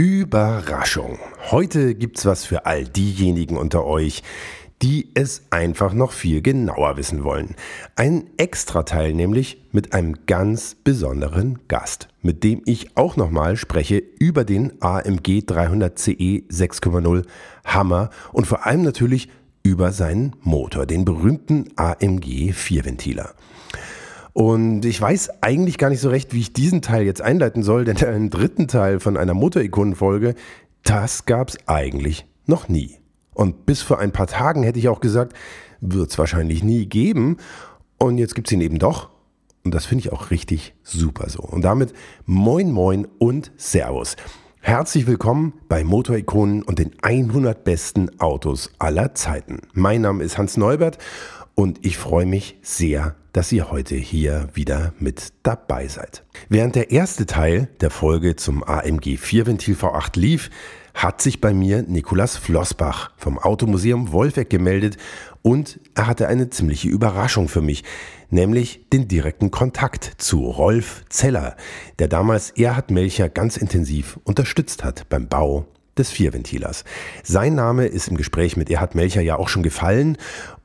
Überraschung. Heute gibt's was für all diejenigen unter euch, die es einfach noch viel genauer wissen wollen. Ein Extrateil nämlich mit einem ganz besonderen Gast, mit dem ich auch nochmal spreche über den AMG 300 CE 6,0 Hammer und vor allem natürlich über seinen Motor, den berühmten AMG Vierventiler. Und ich weiß eigentlich gar nicht so recht, wie ich diesen Teil jetzt einleiten soll, denn einen dritten Teil von einer Motorikonenfolge, das gab's eigentlich noch nie. Und bis vor ein paar Tagen hätte ich auch gesagt, wird's wahrscheinlich nie geben. Und jetzt gibt's ihn eben doch. Und das finde ich auch richtig super so. Und damit moin moin und Servus. Herzlich willkommen bei Motorikonen und den 100 besten Autos aller Zeiten. Mein Name ist Hans Neubert und ich freue mich sehr, dass ihr heute hier wieder mit dabei seid. Während der erste Teil der Folge zum AMG 4-Ventil V8 lief, hat sich bei mir Nikolas Flossbach vom Automuseum Wolfegg gemeldet und er hatte eine ziemliche Überraschung für mich, nämlich den direkten Kontakt zu Rolf Zeller, der damals Erhard Melcher ganz intensiv unterstützt hat beim Bau des Vierventilers. Sein Name ist im Gespräch mit Erhard Melcher ja auch schon gefallen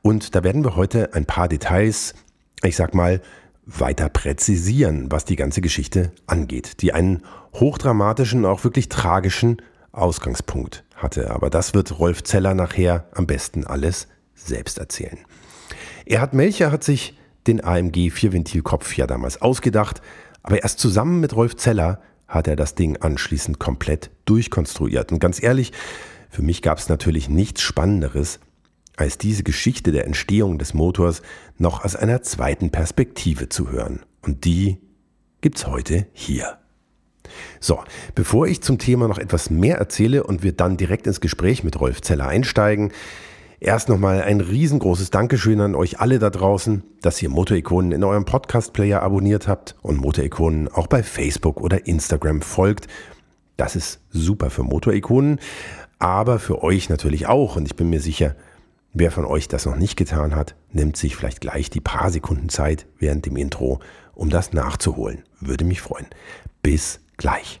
und da werden wir heute ein paar Details ich sag mal, weiter präzisieren, was die ganze Geschichte angeht, die einen hochdramatischen, auch wirklich tragischen Ausgangspunkt hatte. Aber das wird Rolf Zeller nachher am besten alles selbst erzählen. Erhard Melcher hat sich den AMG Vierventilkopf ja damals ausgedacht, aber erst zusammen mit Rolf Zeller hat er das Ding anschließend komplett durchkonstruiert. Und ganz ehrlich, für mich gab es natürlich nichts Spannenderes, als diese Geschichte der Entstehung des Motors noch aus einer zweiten Perspektive zu hören. Und die gibt's heute hier. So, bevor ich zum Thema noch etwas mehr erzähle und wir dann direkt ins Gespräch mit Rolf Zeller einsteigen, erst nochmal ein riesengroßes Dankeschön an euch alle da draußen, dass ihr Motorikonen in eurem Podcast-Player abonniert habt und Motorikonen auch bei Facebook oder Instagram folgt. Das ist super für Motorikonen, aber für euch natürlich auch und ich bin mir sicher, Wer von euch das noch nicht getan hat, nimmt sich vielleicht gleich die paar Sekunden Zeit während dem Intro, um das nachzuholen. Würde mich freuen. Bis gleich.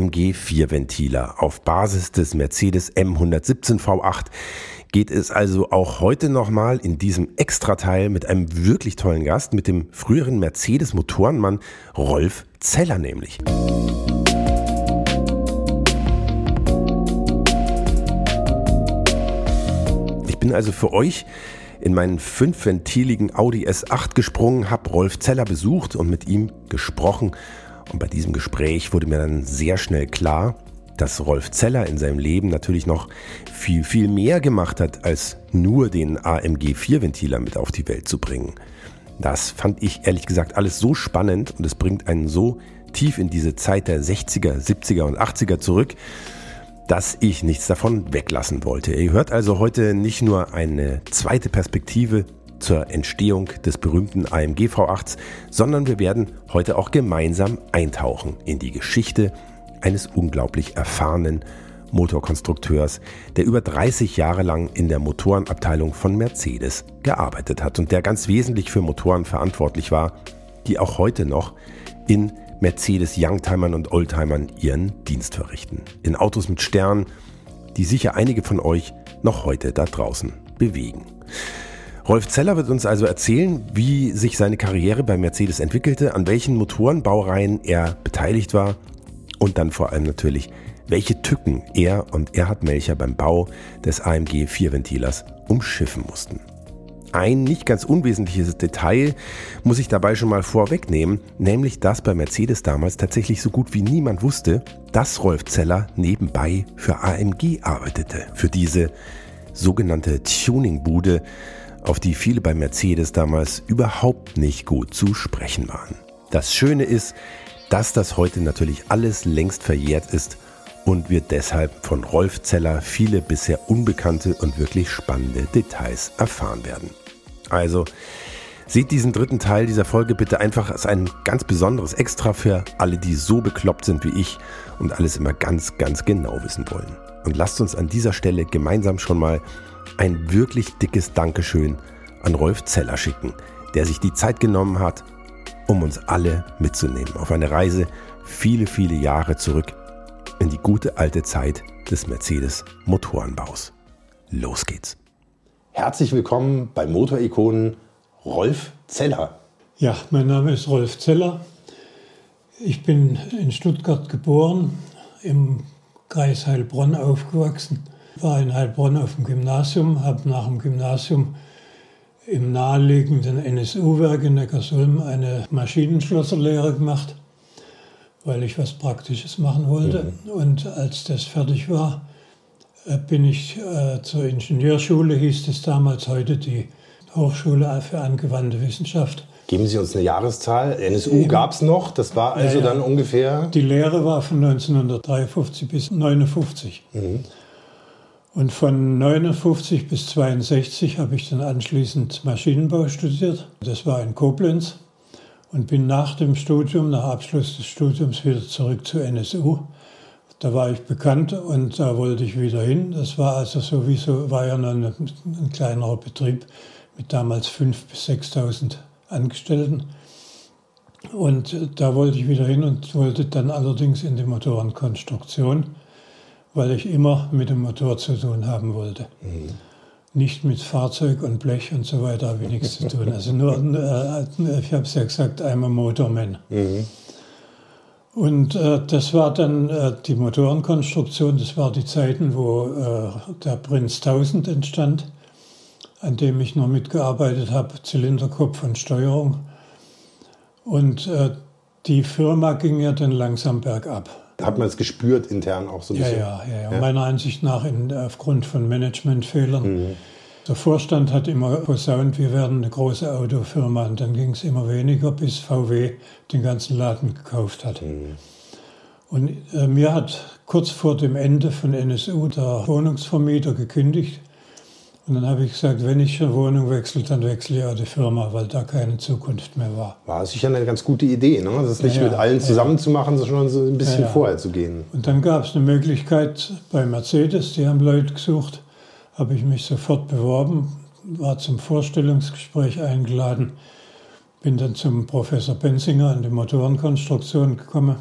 Den AMG 4-Ventiler. Auf Basis des Mercedes M117 V8 geht es also auch heute nochmal in diesem Extrateil mit einem wirklich tollen Gast, mit dem früheren Mercedes-Motorenmann Rolf Zeller nämlich. Ich bin also für euch in meinen fünfventiligen Audi S8 gesprungen, habe Rolf Zeller besucht und mit ihm gesprochen und bei diesem Gespräch wurde mir dann sehr schnell klar, dass Rolf Zeller in seinem Leben natürlich noch viel, viel mehr gemacht hat, als nur den AMG 4-Ventiler mit auf die Welt zu bringen. Das fand ich ehrlich gesagt alles so spannend und es bringt einen so tief in diese Zeit der 60er, 70er und 80er zurück, dass ich nichts davon weglassen wollte. Ihr hört also heute nicht nur eine zweite Perspektive zur Entstehung des berühmten AMG V8s, sondern wir werden heute auch gemeinsam eintauchen in die Geschichte eines unglaublich erfahrenen Motorkonstrukteurs, der über 30 Jahre lang in der Motorenabteilung von Mercedes gearbeitet hat und der ganz wesentlich für Motoren verantwortlich war, die auch heute noch in Mercedes Youngtimern und Oldtimern ihren Dienst verrichten. In Autos mit Sternen, die sicher einige von euch noch heute da draußen bewegen. Rolf Zeller wird uns also erzählen, wie sich seine Karriere bei Mercedes entwickelte, an welchen Motorenbaureihen er beteiligt war und dann vor allem natürlich, welche Tücken er und Erhard Melcher beim Bau des AMG 4-Ventilers umschiffen mussten. Ein nicht ganz unwesentliches Detail muss ich dabei schon mal vorwegnehmen, nämlich dass bei Mercedes damals tatsächlich so gut wie niemand wusste, dass Rolf Zeller nebenbei für AMG arbeitete. Für diese sogenannte Tuningbude, auf die viele bei Mercedes damals überhaupt nicht gut zu sprechen waren. Das Schöne ist, dass das heute natürlich alles längst verjährt ist und wir deshalb von Rolf Zeller viele bisher unbekannte und wirklich spannende Details erfahren werden. Also seht diesen dritten Teil dieser Folge bitte einfach als ein ganz besonderes Extra für alle, die so bekloppt sind wie ich und alles immer ganz, ganz genau wissen wollen. Und lasst uns an dieser Stelle gemeinsam schon mal ein wirklich dickes Dankeschön an Rolf Zeller schicken, der sich die Zeit genommen hat, um uns alle mitzunehmen auf eine Reise viele, viele Jahre zurück in die gute alte Zeit des Mercedes Motorenbaus. Los geht's. Herzlich willkommen bei Motorikonen Rolf Zeller. Ja, mein Name ist Rolf Zeller. Ich bin in Stuttgart geboren, im Kreis Heilbronn aufgewachsen, war in Heilbronn auf dem Gymnasium, habe nach dem Gymnasium im naheliegenden NSU-Werk in Neckarsulm eine Maschinenschlosserlehre gemacht weil ich was Praktisches machen wollte. Mhm. Und als das fertig war, äh, bin ich äh, zur Ingenieurschule, hieß es damals heute die Hochschule für angewandte Wissenschaft. Geben Sie uns eine Jahreszahl. NSU gab es noch, das war also ja, ja. dann ungefähr. Die Lehre war von 1953 bis 1959. Mhm. Und von 1959 bis 1962 habe ich dann anschließend Maschinenbau studiert. Das war in Koblenz und bin nach dem Studium, nach Abschluss des Studiums wieder zurück zur NSU. Da war ich bekannt und da wollte ich wieder hin. Das war also sowieso, war ja noch ein, ein kleinerer Betrieb mit damals 5.000 bis 6.000 Angestellten. Und da wollte ich wieder hin und wollte dann allerdings in die Motorenkonstruktion, weil ich immer mit dem Motor zu tun haben wollte. Mhm nicht mit Fahrzeug und Blech und so weiter habe ich nichts zu tun. Also nur, äh, ich habe es ja gesagt, einmal Motorman. Mhm. Und äh, das war dann äh, die Motorenkonstruktion, das war die Zeiten, wo äh, der Prinz 1000 entstand, an dem ich noch mitgearbeitet habe, Zylinderkopf und Steuerung. Und äh, die Firma ging ja dann langsam bergab. Hat man es gespürt intern auch so ein ja, bisschen? Ja, ja, ja. Meiner Ansicht nach in, aufgrund von Managementfehlern. Mhm. Der Vorstand hat immer posaunt, wir werden eine große Autofirma. Und dann ging es immer weniger, bis VW den ganzen Laden gekauft hat. Mhm. Und äh, mir hat kurz vor dem Ende von NSU der Wohnungsvermieter gekündigt. Und dann habe ich gesagt, wenn ich eine Wohnung wechsle, dann wechsle ich auch die Firma, weil da keine Zukunft mehr war. War sicher eine ganz gute Idee, ne? das nicht ja, mit allen zusammen ja. sondern so ein bisschen ja, vorher zu gehen. Und dann gab es eine Möglichkeit bei Mercedes, die haben Leute gesucht, habe ich mich sofort beworben, war zum Vorstellungsgespräch eingeladen, bin dann zum Professor Benzinger in die Motorenkonstruktion gekommen.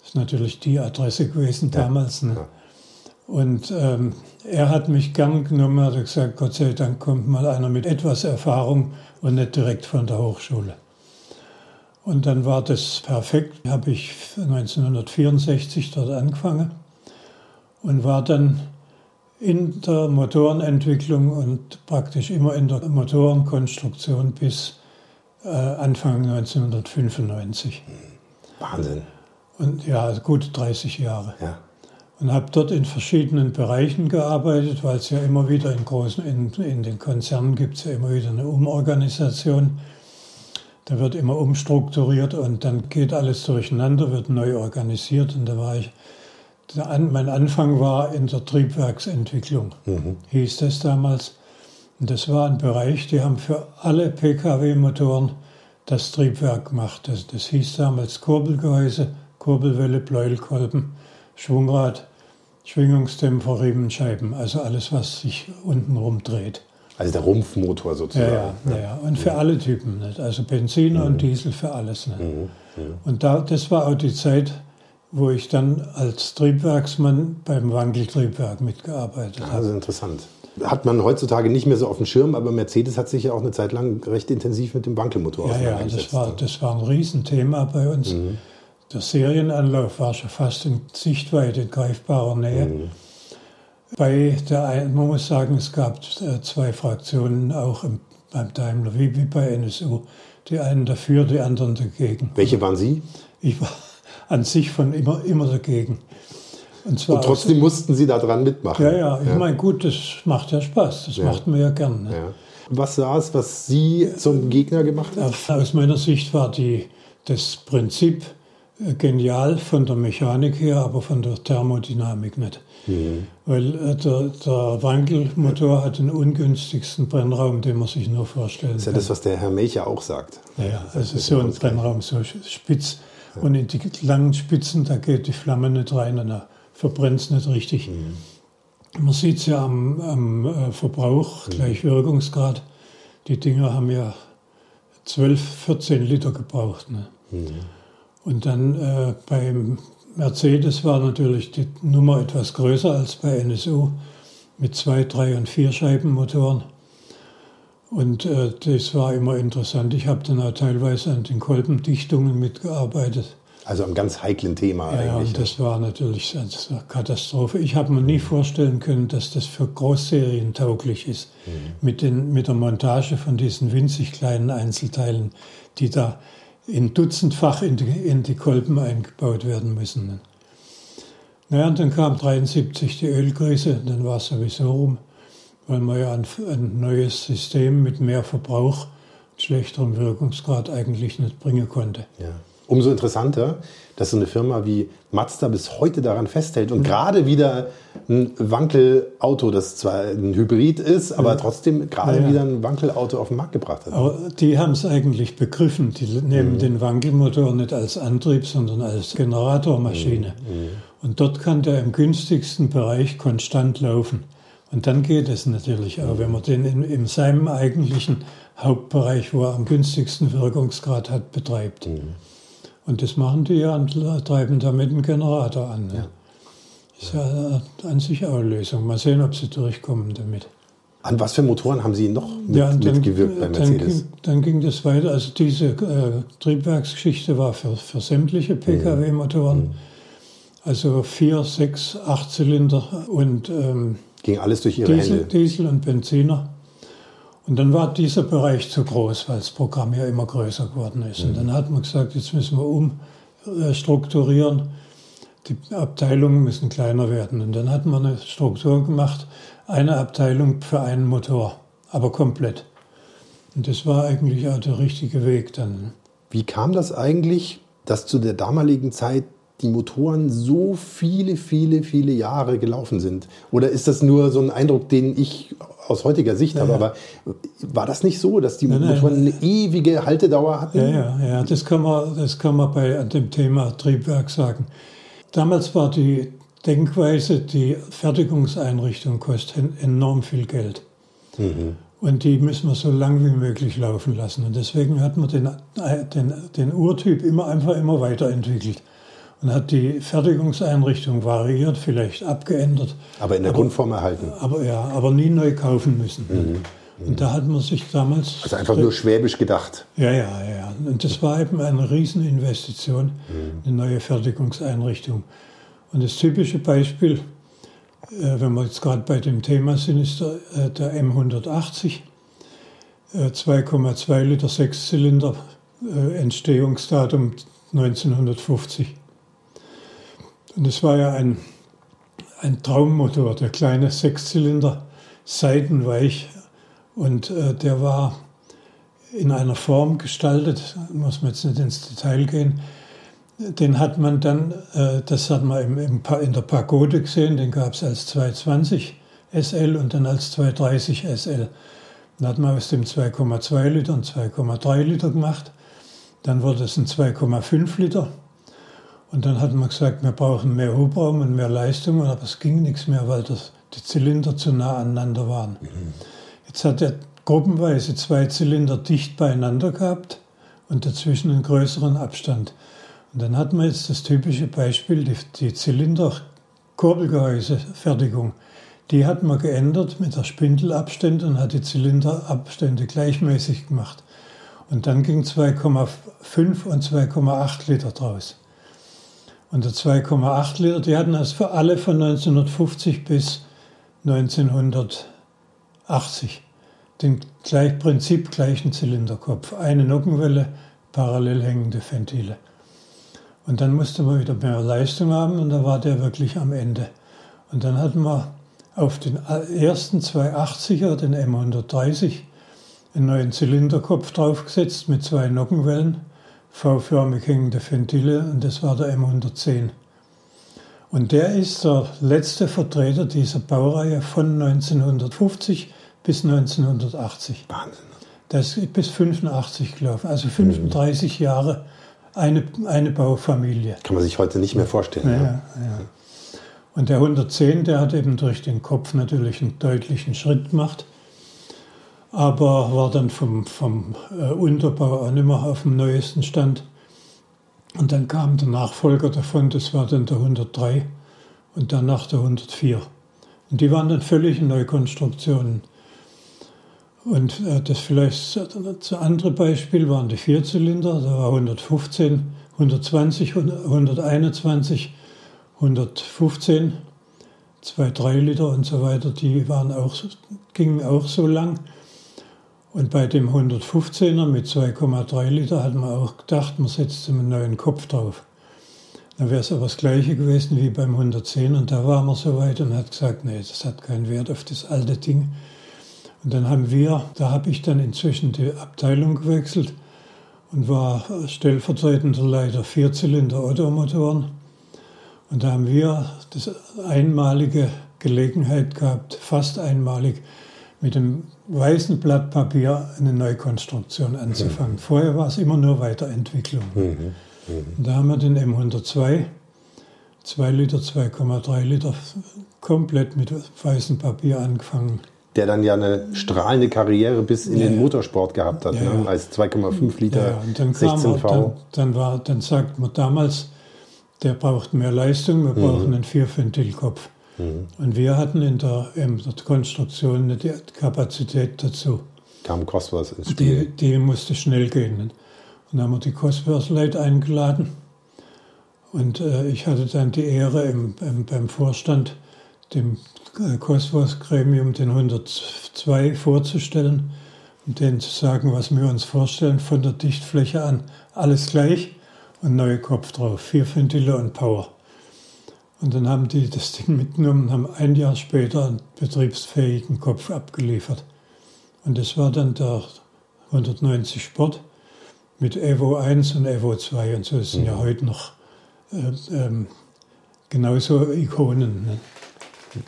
Das ist natürlich die Adresse gewesen damals. Ne? Und ähm, er hat mich gern genommen, hat gesagt, Gott sei Dank kommt mal einer mit etwas Erfahrung und nicht direkt von der Hochschule. Und dann war das perfekt. Habe ich 1964 dort angefangen und war dann in der Motorenentwicklung und praktisch immer in der Motorenkonstruktion bis äh, Anfang 1995. Wahnsinn. Und ja, gut 30 Jahre. Ja und habe dort in verschiedenen Bereichen gearbeitet, weil es ja immer wieder in großen, in, in den Konzernen gibt es ja immer wieder eine Umorganisation. Da wird immer umstrukturiert und dann geht alles durcheinander, wird neu organisiert. Und da war ich, mein Anfang war in der Triebwerksentwicklung, mhm. hieß das damals. Und das war ein Bereich, die haben für alle Pkw-Motoren das Triebwerk gemacht. Das, das hieß damals Kurbelgehäuse, Kurbelwelle, Pleuelkolben, Schwungrad Schwingungsdämpfer, Riemenscheiben, also alles, was sich unten dreht. Also der Rumpfmotor sozusagen. Ja, ja, ja. und für alle Typen. Nicht? Also Benziner mhm. und Diesel für alles. Nicht? Mhm. Mhm. Und da, das war auch die Zeit, wo ich dann als Triebwerksmann beim Wankeltriebwerk mitgearbeitet habe. Also interessant. Hat man heutzutage nicht mehr so auf dem Schirm, aber Mercedes hat sich ja auch eine Zeit lang recht intensiv mit dem Wankelmotor ja, auseinandergesetzt. Ja, das war, das war ein Riesenthema bei uns. Mhm. Der Serienanlauf war schon fast in Sichtweite, in greifbarer Nähe. Mhm. Bei der, man muss sagen, es gab äh, zwei Fraktionen auch im beim Daimler, wie, wie bei NSU. Die einen dafür, die anderen dagegen. Welche waren Sie? Ich war an sich von immer, immer dagegen. Und, und trotzdem aus, mussten Sie daran mitmachen. Ja, ja, ich ja. meine, gut, das macht ja Spaß, das ja. macht man ja gern. Ne? Ja. Was war es, was Sie zum Gegner gemacht haben? Aus meiner Sicht war die, das Prinzip genial von der Mechanik her, aber von der Thermodynamik nicht. Mhm. Weil äh, der, der Wankelmotor hat den ungünstigsten Brennraum, den man sich nur vorstellen kann. Das ist ja das, was der Herr Melcher auch sagt. Ja, also so ein Brennraum, so spitz. Ja. Und in die langen Spitzen, da geht die Flamme nicht rein und da verbrennt es nicht richtig. Mhm. Man sieht es ja am, am äh, Verbrauch, mhm. gleich Wirkungsgrad. Die Dinger haben ja 12, 14 Liter gebraucht. Ne? Mhm. Und dann äh, beim Mercedes war natürlich die Nummer etwas größer als bei NSU mit zwei, drei und vier Scheibenmotoren. Und äh, das war immer interessant. Ich habe dann auch teilweise an den Kolbendichtungen mitgearbeitet. Also am ganz heiklen Thema ja, eigentlich. Ja, das war natürlich eine Katastrophe. Ich habe mir nie vorstellen können, dass das für Großserien tauglich ist. Mhm. Mit, den, mit der Montage von diesen winzig kleinen Einzelteilen, die da in dutzendfach in die, in die Kolben eingebaut werden müssen. Naja, und dann kam 73 die Ölkrise, dann war es sowieso rum, weil man ja ein, ein neues System mit mehr Verbrauch, schlechterem Wirkungsgrad eigentlich nicht bringen konnte. Ja. Umso interessanter, dass so eine Firma wie Mazda bis heute daran festhält und gerade wieder ein Wankelauto, das zwar ein Hybrid ist, aber trotzdem gerade ja. wieder ein Wankelauto auf den Markt gebracht hat. Aber die haben es eigentlich begriffen. Die nehmen mhm. den Wankelmotor nicht als Antrieb, sondern als Generatormaschine. Mhm. mhm. Und dort kann der im günstigsten Bereich konstant laufen. Und dann geht es natürlich auch, wenn man den in, in seinem eigentlichen Hauptbereich, wo er am günstigsten Wirkungsgrad hat, betreibt. Mhm. Und das machen die ja und treiben damit einen Generator an. Ne? Ja. Ist ja an sich auch eine Lösung. Mal sehen, ob sie durchkommen damit. An was für Motoren haben Sie noch mit, ja, dann, mitgewirkt bei Mercedes? Dann ging, dann ging, das weiter. Also diese äh, Triebwerksgeschichte war für, für sämtliche Pkw-Motoren. Mhm. Also vier, sechs, acht Zylinder und ähm, ging alles durch Ihre Diesel, Hände. Diesel und Benziner. Und dann war dieser Bereich zu groß, weil das Programm ja immer größer geworden ist. Mhm. Und dann hat man gesagt, jetzt müssen wir umstrukturieren. Die Abteilungen müssen kleiner werden. Und dann hat man eine Struktur gemacht, eine Abteilung für einen Motor, aber komplett. Und das war eigentlich auch der richtige Weg dann. Wie kam das eigentlich, dass zu der damaligen Zeit die Motoren so viele, viele, viele Jahre gelaufen sind? Oder ist das nur so ein Eindruck, den ich aus heutiger Sicht ja, habe? Aber war das nicht so, dass die nein, Motoren nein. eine ewige Haltedauer hatten? Ja, ja, ja das, kann man, das kann man bei dem Thema Triebwerk sagen. Damals war die Denkweise, die Fertigungseinrichtung kostet enorm viel Geld. Mhm. Und die müssen wir so lang wie möglich laufen lassen. Und deswegen hat man den, den, den Urtyp immer einfach immer weiterentwickelt und hat die Fertigungseinrichtung variiert, vielleicht abgeändert. Aber in der aber, Grundform erhalten. Aber ja, aber nie neu kaufen müssen. Mhm. Und da hat man sich damals. Also einfach nur schwäbisch gedacht. Ja, ja, ja. Und das war eben eine Rieseninvestition, mhm. eine neue Fertigungseinrichtung. Und das typische Beispiel, äh, wenn wir jetzt gerade bei dem Thema sind, ist der, äh, der M180. 2,2 äh, Liter Sechszylinder, Entstehungsdatum 1950. Und es war ja ein, ein Traummotor, der kleine Sechszylinder, seitenweich. Und äh, der war in einer Form gestaltet, muss man jetzt nicht ins Detail gehen. Den hat man dann, äh, das hat man im, im, in der Pagode gesehen, den gab es als 220 SL und dann als 230 SL. Dann hat man aus dem 2,2 Liter und 2,3 Liter gemacht. Dann wurde es ein 2,5 Liter und dann hat man gesagt, wir brauchen mehr Hubraum und mehr Leistung, aber es ging nichts mehr, weil das, die Zylinder zu nah aneinander waren. Mhm. Jetzt hat er gruppenweise zwei Zylinder dicht beieinander gehabt und dazwischen einen größeren Abstand. Und dann hat man jetzt das typische Beispiel, die, die Zylinder-Kurbelgehäusefertigung. Die hat man geändert mit der Spindelabstände und hat die Zylinderabstände gleichmäßig gemacht. Und dann ging 2,5 und 2,8 Liter draus. Und der 2,8 Liter, die hatten das für alle von 1950 bis 1980. den gleich, Prinzip gleichen Zylinderkopf. Eine Nockenwelle, parallel hängende Ventile. Und dann musste man wieder mehr Leistung haben und da war der wirklich am Ende. Und dann hatten wir auf den ersten 280er, den M130, einen neuen Zylinderkopf draufgesetzt mit zwei Nockenwellen, V-förmig hängende Ventile und das war der M110. Und der ist der letzte Vertreter dieser Baureihe von 1950 bis 1980. Wahnsinn. Das ist bis 85 gelaufen, also 35 mhm. Jahre eine, eine Baufamilie. Kann man sich heute nicht mehr vorstellen. Ja, ja. ja. Und der 110, der hat eben durch den Kopf natürlich einen deutlichen Schritt gemacht, aber war dann vom, vom äh, Unterbau auch nicht mehr auf dem neuesten Stand. Und dann kam der Nachfolger davon, das war dann der 103 und danach der 104. Und die waren dann völlig Neukonstruktionen. Und äh, das vielleicht das andere Beispiel waren die Vierzylinder, da war 115, 120, 121, 115, zwei 3 Liter und so weiter, die waren auch, gingen auch so lang. Und bei dem 115er mit 2,3 Liter hat man auch gedacht, man setzt einen neuen Kopf drauf. Dann wäre es aber das Gleiche gewesen wie beim 110 und da war man so weit und hat gesagt, nee, das hat keinen Wert auf das alte Ding. Und dann haben wir, da habe ich dann inzwischen die Abteilung gewechselt und war stellvertretender Leiter Vierzylinder Automotoren. Und da haben wir das einmalige Gelegenheit gehabt, fast einmalig, mit dem weißen Blatt Papier eine Neukonstruktion anzufangen. Mhm. Vorher war es immer nur Weiterentwicklung. Mhm. Mhm. Da haben wir den M102, 2 Liter, 2,3 Liter, komplett mit weißem Papier angefangen. Der dann ja eine strahlende Karriere bis in ja, den Motorsport gehabt hat, ja, ne? als 2,5 Liter ja, und dann 16V. Dann, dann, war, dann sagt man damals, der braucht mehr Leistung, wir mhm. brauchen einen Vierventilkopf. Mhm. Und wir hatten in der, in der Konstruktion nicht die Kapazität dazu. Kam Cosworth ins Spiel. Die, die musste schnell gehen. Und dann haben wir die Cosworth-Leute eingeladen. Und äh, ich hatte dann die Ehre, im, im, beim Vorstand dem äh, Cosworth-Gremium den 102 vorzustellen und denen zu sagen, was wir uns vorstellen, von der Dichtfläche an alles gleich und neue Kopf drauf, vier Ventile und Power. Und dann haben die das Ding mitgenommen und haben ein Jahr später einen betriebsfähigen Kopf abgeliefert. Und das war dann der 190 Sport mit Evo 1 und Evo 2. Und so sind mhm. ja heute noch äh, ähm, genauso Ikonen. Ne?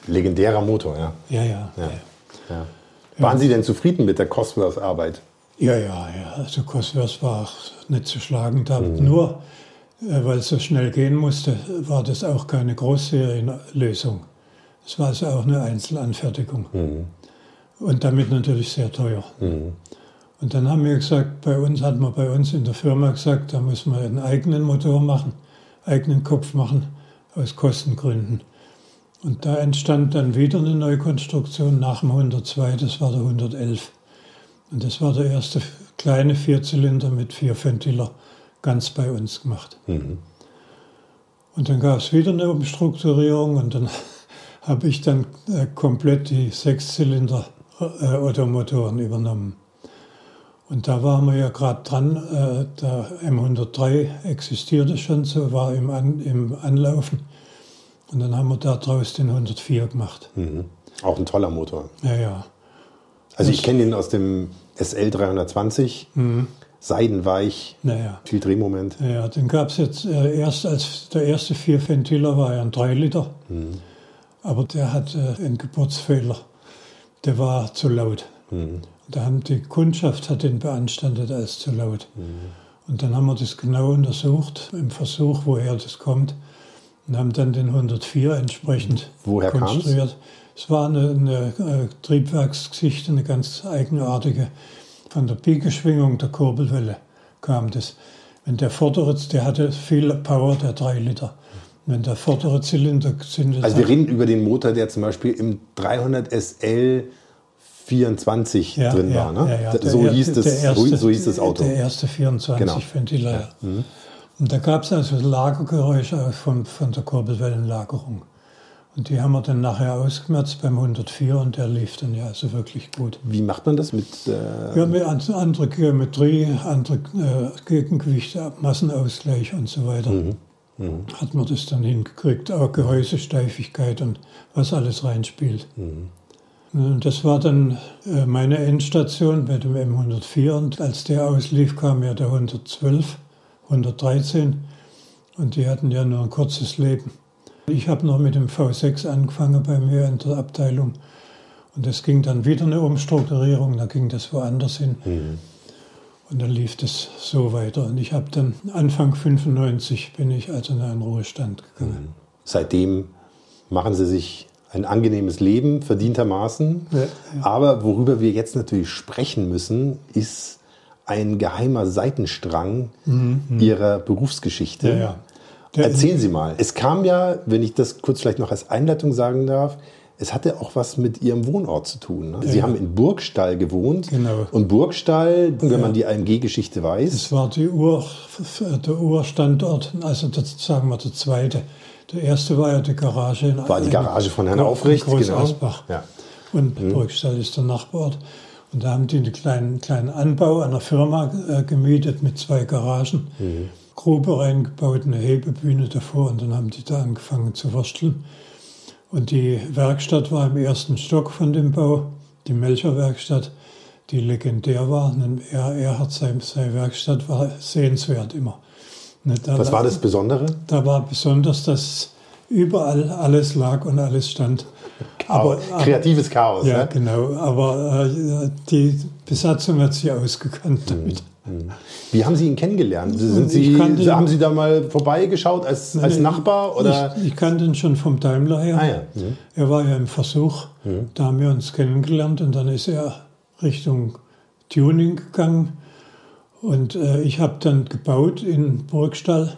Legendärer Motor, ja. Ja, ja. ja. ja. Waren Sie denn zufrieden mit der Cosworth-Arbeit? Ja, ja, ja. Also Cosworth war nicht zu schlagen. Da mhm. Nur weil es so schnell gehen musste, war das auch keine Großserienlösung. Es war also auch eine Einzelanfertigung. Mhm. Und damit natürlich sehr teuer. Mhm. Und dann haben wir gesagt, bei uns hat man bei uns in der Firma gesagt, da muss man einen eigenen Motor machen, eigenen Kopf machen, aus Kostengründen. Und da entstand dann wieder eine Neukonstruktion nach dem 102, das war der 111. Und das war der erste kleine Vierzylinder mit vier Ventiler ganz bei uns gemacht. Mhm. Und dann gab es wieder eine Umstrukturierung und dann habe ich dann äh, komplett die Sechszylinder-Automotoren äh, übernommen. Und da waren wir ja gerade dran, äh, der M103 existierte schon so, war im, An im Anlaufen. Und dann haben wir daraus den 104 gemacht. Mhm. Auch ein toller Motor. Ja, ja. Also ich kenne ihn aus dem SL 320. Mhm seidenweich, naja. viel Drehmoment. Ja, den gab es jetzt äh, erst als der erste Vierventiler war ja ein 3 Liter, mhm. aber der hatte äh, einen Geburtsfehler. Der war zu laut. Mhm. Da haben die Kundschaft hat den beanstandet als zu laut. Mhm. Und dann haben wir das genau untersucht im Versuch, woher das kommt und haben dann den 104 entsprechend woher konstruiert. Kam's? Es war eine, eine, eine äh, Triebwerksgeschichte, eine ganz eigenartige von der Biegeschwingung der Kurbelwelle kam das. Wenn der vordere, der hatte viel Power, der 3 Liter. Wenn der vordere Zylinder gezündet Also wir reden über den Motor, der zum Beispiel im 300 SL 24 ja, drin ja, war. Ne? Ja, so, hieß das, erste, so hieß das Auto. Der erste 24 genau. Ventiler. Mhm. Und da gab es also Lagergeräusche von, von der Kurbelwellenlagerung. Und die haben wir dann nachher ausgemerzt beim 104 und der lief dann ja also wirklich gut. Wie macht man das mit? Äh ja, mit andere Geometrie, andere äh, Gegengewichte, Massenausgleich und so weiter. Mhm. Mhm. Hat man das dann hingekriegt, auch Gehäusesteifigkeit und was alles reinspielt. Mhm. Und das war dann äh, meine Endstation bei dem M104 und als der auslief, kam ja der 112, 113 und die hatten ja nur ein kurzes Leben. Ich habe noch mit dem V6 angefangen bei mir in der Abteilung. Und es ging dann wieder eine Umstrukturierung, da ging das woanders hin. Mhm. Und dann lief das so weiter. Und ich habe dann Anfang 95 bin ich also in einen Ruhestand gegangen. Mhm. Seitdem machen Sie sich ein angenehmes Leben, verdientermaßen. Ja, ja. Aber worüber wir jetzt natürlich sprechen müssen, ist ein geheimer Seitenstrang mhm. Ihrer Berufsgeschichte. Ja, Erzählen Sie mal. Es kam ja, wenn ich das kurz vielleicht noch als Einleitung sagen darf, es hatte auch was mit Ihrem Wohnort zu tun. Ne? Sie ja. haben in Burgstall gewohnt. Genau. Und Burgstall, wenn ja. man die AMG-Geschichte weiß. Das war die Ur, der Urstandort, also das, sagen wir der zweite. Der erste war ja die Garage. In war die Garage von Herrn Aufrecht, genau. Ja. Und mhm. Burgstall ist der Nachbarort. Und da haben die einen kleinen, kleinen Anbau einer Firma äh, gemietet mit zwei Garagen. Mhm. Grube reingebaut, eine Hebebühne davor und dann haben die da angefangen zu wursteln. Und die Werkstatt war im ersten Stock von dem Bau, die Melcherwerkstatt, die legendär war. Er, er hat seine, seine Werkstatt war sehenswert immer. Ne, da Was war das Besondere? Da war besonders, dass überall alles lag und alles stand. Aber, Kreatives Chaos. Ja, ne? genau. Aber äh, die Besatzung hat sich ausgekannt mhm. damit. Wie haben Sie ihn kennengelernt? Sind Sie, haben Sie da mal vorbeigeschaut als, als Nachbar? Oder? Ich, ich kannte ihn schon vom Daimler her. Ah, ja. mhm. Er war ja im Versuch, mhm. da haben wir uns kennengelernt und dann ist er Richtung Tuning gegangen. Und äh, ich habe dann gebaut in Burgstall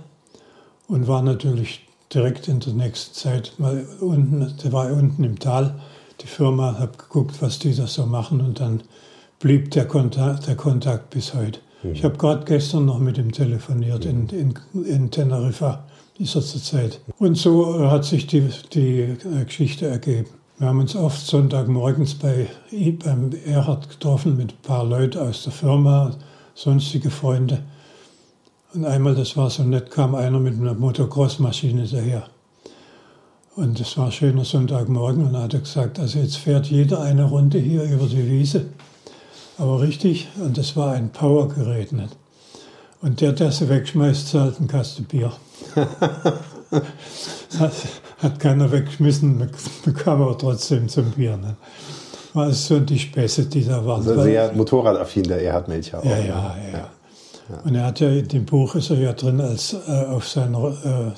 und war natürlich direkt in der nächsten Zeit mal unten, der war unten im Tal, die Firma, habe geguckt, was die da so machen und dann blieb der Kontakt, der Kontakt bis heute. Ich habe gerade gestern noch mit ihm telefoniert in, in, in Teneriffa, dieser Zeit. Und so hat sich die, die äh, Geschichte ergeben. Wir haben uns oft Sonntagmorgens bei, beim Erhard getroffen mit ein paar Leuten aus der Firma, sonstige Freunde. Und einmal, das war so nett, kam einer mit einer Motocross-Maschine daher. Und es war ein schöner Sonntagmorgen und er hat gesagt, also jetzt fährt jeder eine Runde hier über die Wiese aber richtig, und das war ein Powergerät nicht. Und der, der sie wegschmeißt, zahlt ein Kasten Bier. hat, keiner weggeschmissen, bekam aber trotzdem zum Bier. Ne? War es so die Späße, die da waren. Also sehr motorradaffin, der Erhard Melcher. Auch, ja, ja, ja, ja, Und er hat ja, in dem Buch ist er ja drin, als äh, auf seiner äh,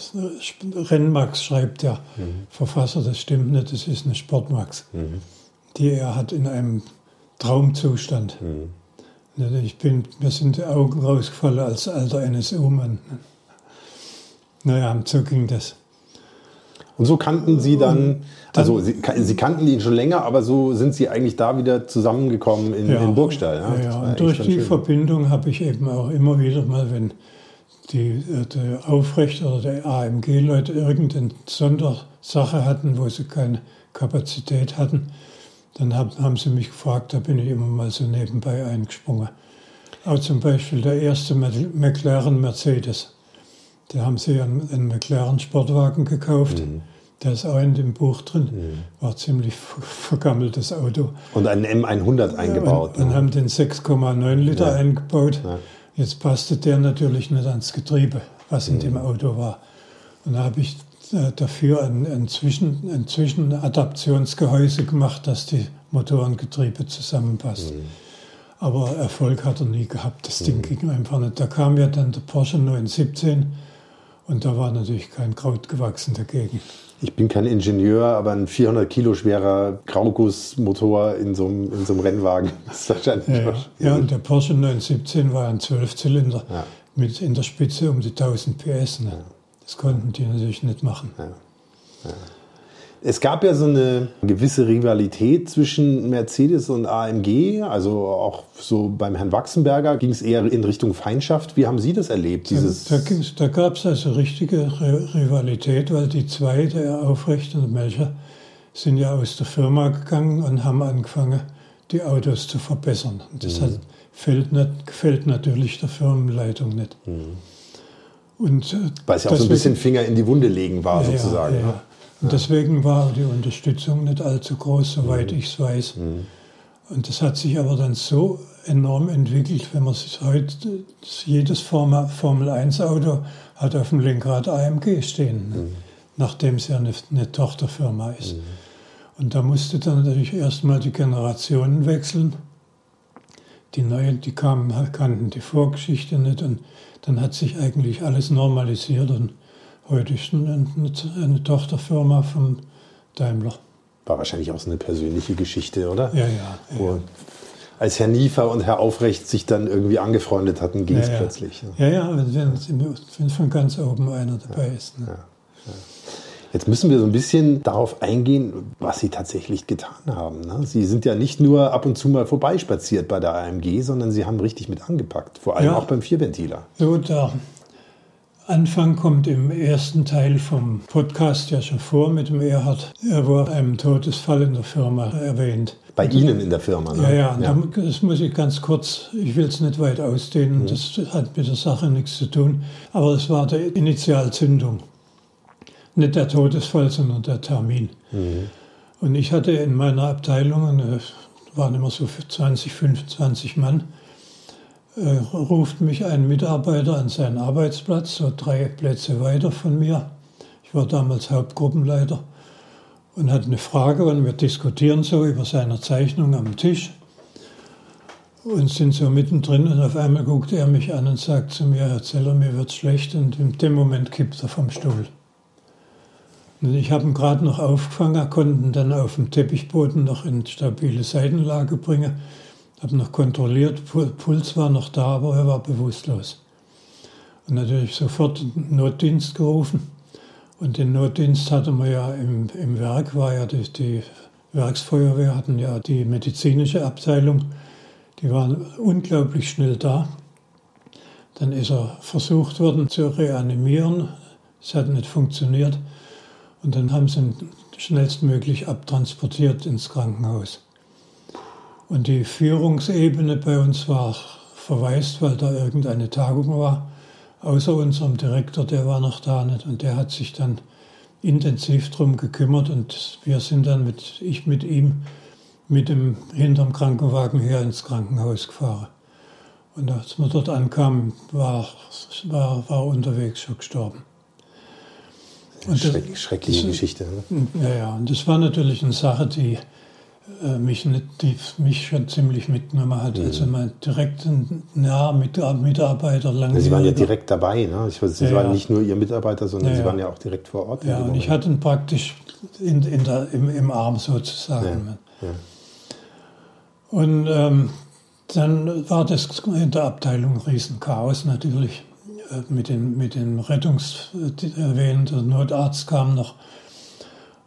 Rennmax schreibt der mhm. Verfasser, das stimmt nicht, das ist eine Sportmax, mhm. die er hat in einem Traumzustand. Mhm. Ich bin, mir sind die Augen rausgefallen als alter NSU-Mann. Naja, so ging das. Und so kannten Sie dann, also Sie, Sie, kannten ihn schon länger, aber so sind Sie eigentlich da wieder zusammengekommen in, ja, in Burgstall. Ja, ja und durch die schön. Verbindung habe ich eben auch immer wieder mal, wenn die, äh, der Aufrecht oder der AMG-Leute irgendeine Sondersache hatten, wo sie keine Kapazität hatten, dann hab, haben sie mich gefragt, da bin ich immer mal so nebenbei eingesprungen. Auch zum Beispiel der erste McLaren Mercedes. Da haben sie einen, einen McLaren Sportwagen gekauft. Mhm. Der ist auch in dem Buch drin. Mhm. War ziemlich vergammeltes Auto. Und einen M100 eingebaut. Und, ne? und haben den 6,9 Liter ja. eingebaut. Ja. Jetzt passte der natürlich nicht ans Getriebe, was in mhm. dem Auto war. Und da habe ich dafür ein, ein, Zwischen, ein Zwischenadaptionsgehäuse gemacht, dass die Motorengetriebe zusammenpasst. Mhm. Aber Erfolg hat er nie gehabt. Das Ding mhm. ging einfach nicht. Da kam ja dann der Porsche 917 und da war natürlich kein Kraut gewachsen dagegen. Ich bin kein Ingenieur, aber ein 400 Kilo schwerer Graugussmotor in so einem, in so einem Rennwagen ist wahrscheinlich ja, ja, und der Porsche 917 war ein Zwölfzylinder ja. mit in der Spitze um die 1000 PS. Ne? Ja. Das konnten die natürlich nicht machen. Ja. Ja. Es gab ja so eine gewisse Rivalität zwischen Mercedes und AMG, also auch so beim Herrn Wachsenberger ging es eher in Richtung Feindschaft. Wie haben Sie das erlebt? Dieses da da, gab es also richtige Rivalität, weil die zwei, der Aufrecht und Melcher, sind ja aus der Firma gegangen und haben angefangen, die Autos zu verbessern. Und das mhm. hat, fällt, nicht, gefällt natürlich der Firmenleitung nicht. Mhm. Und, äh, Weil es ja auch so ein bisschen Finger in die Wunde legen war, ja, sozusagen. Ja, ja. Ne? Und deswegen war die Unterstützung nicht allzu groß, soweit mhm. ich es weiß. Mhm. Und das hat sich aber dann so enorm entwickelt, wenn man sich heute, jedes Formel-1-Auto hat auf dem Lenkrad AMG stehen, mhm. nachdem es ja eine, eine Tochterfirma ist. Mhm. Und da musste dann natürlich erstmal die Generationen wechseln. Die Neuen, die kamen, kannten die Vorgeschichte nicht und dann hat sich eigentlich alles normalisiert und heute ist eine, eine Tochterfirma von Daimler. War wahrscheinlich auch so eine persönliche Geschichte, oder? Ja, ja. Wo, als Herr Niefer und Herr Aufrecht sich dann irgendwie angefreundet hatten, ging es ja, ja. plötzlich. Ja, ja, wenn, wenn von ganz oben einer dabei ist. Ne? Jetzt müssen wir so ein bisschen darauf eingehen, was Sie tatsächlich getan haben. Ne? Sie sind ja nicht nur ab und zu mal vorbeispaziert bei der AMG, sondern Sie haben richtig mit angepackt, vor allem auch beim Vierventiler. So, der Anfang kommt im ersten Teil vom Podcast ja schon vor mit dem Erhard. Er war einem Todesfall in der Firma erwähnt. Bei Ihnen in der Firma, ne? Ja, ja, ja. das muss ich ganz kurz, ich will es nicht weit ausdehnen, mhm. das hat mit der Sache nichts zu tun, aber es war die Initialzündung nicht der Todesfall, sondern der Termin. Mhm. Und ich hatte in meiner Abteilung, es waren immer so 20, 25 Mann, äh, ruft mich ein Mitarbeiter an seinen Arbeitsplatz, so drei Plätze weiter von mir. Ich war damals Hauptgruppenleiter und hat eine Frage und wir diskutieren so über seine Zeichnung am Tisch und sind so mittendrin und auf einmal guckt er mich an und sagt zu mir, Herr Zeller, mir wird schlecht und in dem Moment kippt er vom Stuhl. Ich habe ihn gerade noch aufgefangen, konnte ihn dann auf dem Teppichboden noch in stabile Seitenlage bringen. Habe noch kontrolliert, Puls war noch da, aber er war bewusstlos. Und natürlich sofort Notdienst gerufen. Und den Notdienst hatte man ja im, im Werk, war ja die, die Werksfeuerwehr, hatten ja die medizinische Abteilung. Die waren unglaublich schnell da. Dann ist er versucht worden zu reanimieren. Es hat nicht funktioniert. Und dann haben sie ihn schnellstmöglich abtransportiert ins Krankenhaus. Und die Führungsebene bei uns war verwaist, weil da irgendeine Tagung war. Außer unserem Direktor, der war noch da nicht. Und der hat sich dann intensiv darum gekümmert. Und wir sind dann mit, ich mit ihm, mit dem hinterm Krankenwagen her ins Krankenhaus gefahren. Und als wir dort ankamen, war, war, war unterwegs schon gestorben. Und Schreck, schreckliche das, Geschichte. Ne? Ja, ja, und das war natürlich eine Sache, die äh, mich, nicht, die mich schon ziemlich mitgenommen hat. Mhm. Also mein direkt nah Mitarbeiter lange. Sie waren ja direkt dabei, ne? Ich, Sie ja, waren nicht nur Ihr Mitarbeiter, sondern ja, Sie waren ja auch direkt vor Ort. Ja, und ich hatte ihn praktisch in, in der, im, im Arm sozusagen. Und ähm, dann war das in der Abteilung ein Riesenchaos natürlich. Äh, mit den, mit den Rettungs, erwähnt, der Notarzt kam noch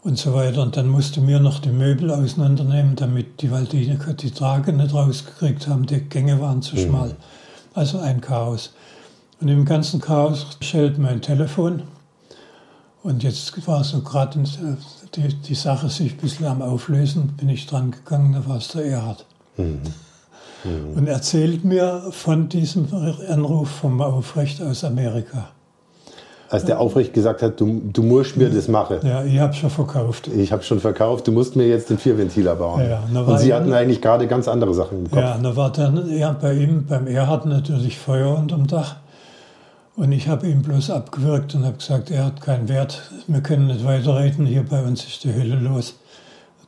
und so weiter. Und dann musste mir noch die Möbel auseinandernehmen, damit die, weil die die Trage nicht rausgekriegt haben, die Gänge waren zu mhm. schmal. Also ein Chaos. Und im ganzen Chaos schellt mein Telefon. Und jetzt war so gerade die, die Sache sich ein bisschen am Auflösen, bin ich dran gegangen, da war es der Erhard. Mhm mhm. und erzählt mir von diesem Anruf vom Aufrecht aus Amerika. Als der Aufrecht gesagt hat, du, du musst mir das machen. Ja, ich habe schon verkauft. Ich habe schon verkauft, du musst mir jetzt den Vierventiler bauen. Ja, und Sie hatten eigentlich gerade ganz andere Sachen im Kopf. Ja, da war dann ja, bei ihm, beim Erhard natürlich Feuer unterm Dach. Und ich habe ihm bloß abgewirkt und habe gesagt, er hat keinen Wert, wir können nicht weiterreden, hier bei uns ist die Hölle los.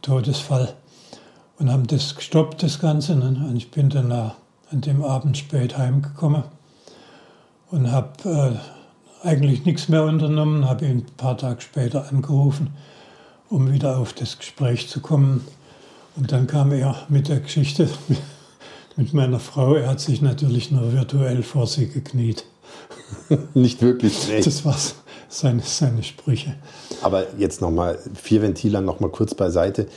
Todesfall und haben das gestoppt, das Ganze. Ne? Und ich bin dann an dem Abend spät heimgekommen und habe äh, eigentlich nichts mehr unternommen, habe ihn ein paar Tage später angerufen, um wieder auf das Gespräch zu kommen. Und dann kam er mit der Geschichte mit meiner Frau. Er hat sich natürlich nur virtuell vor sie gekniet. Nicht wirklich schlecht. Das war, seine, seine Sprüche. Aber jetzt nochmal, vier Ventiler nochmal kurz beiseite.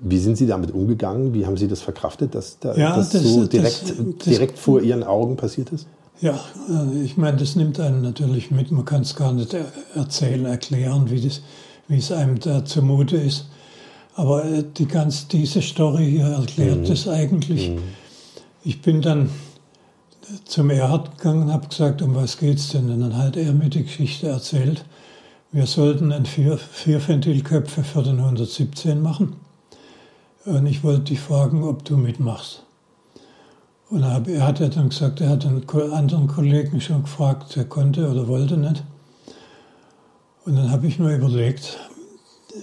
Wie sind Sie damit umgegangen? Wie haben Sie das verkraftet, dass da, ja, das, das, so direkt, das, direkt vor Ihren Augen passiert ist? Ja, äh, ich meine, das nimmt einen natürlich mit. Man kann es gar nicht erzählen, erklären, wie, das, wie es einem da zumute ist. Aber äh, die ganz, diese Story hier erklärt mhm. das eigentlich. Mhm. Ich bin dann zum Erhard gegangen und habe gesagt, um was geht's denn? Und dann hat er mir die Geschichte erzählt. Wir sollten ein vier, vier Ventilköpfe für den 117 machen. Und ich wollte dich fragen, ob du mitmachst. Und er hat ja dann gesagt, er hat einen anderen Kollegen schon gefragt, der konnte oder wollte nicht. Und dann habe ich mir überlegt,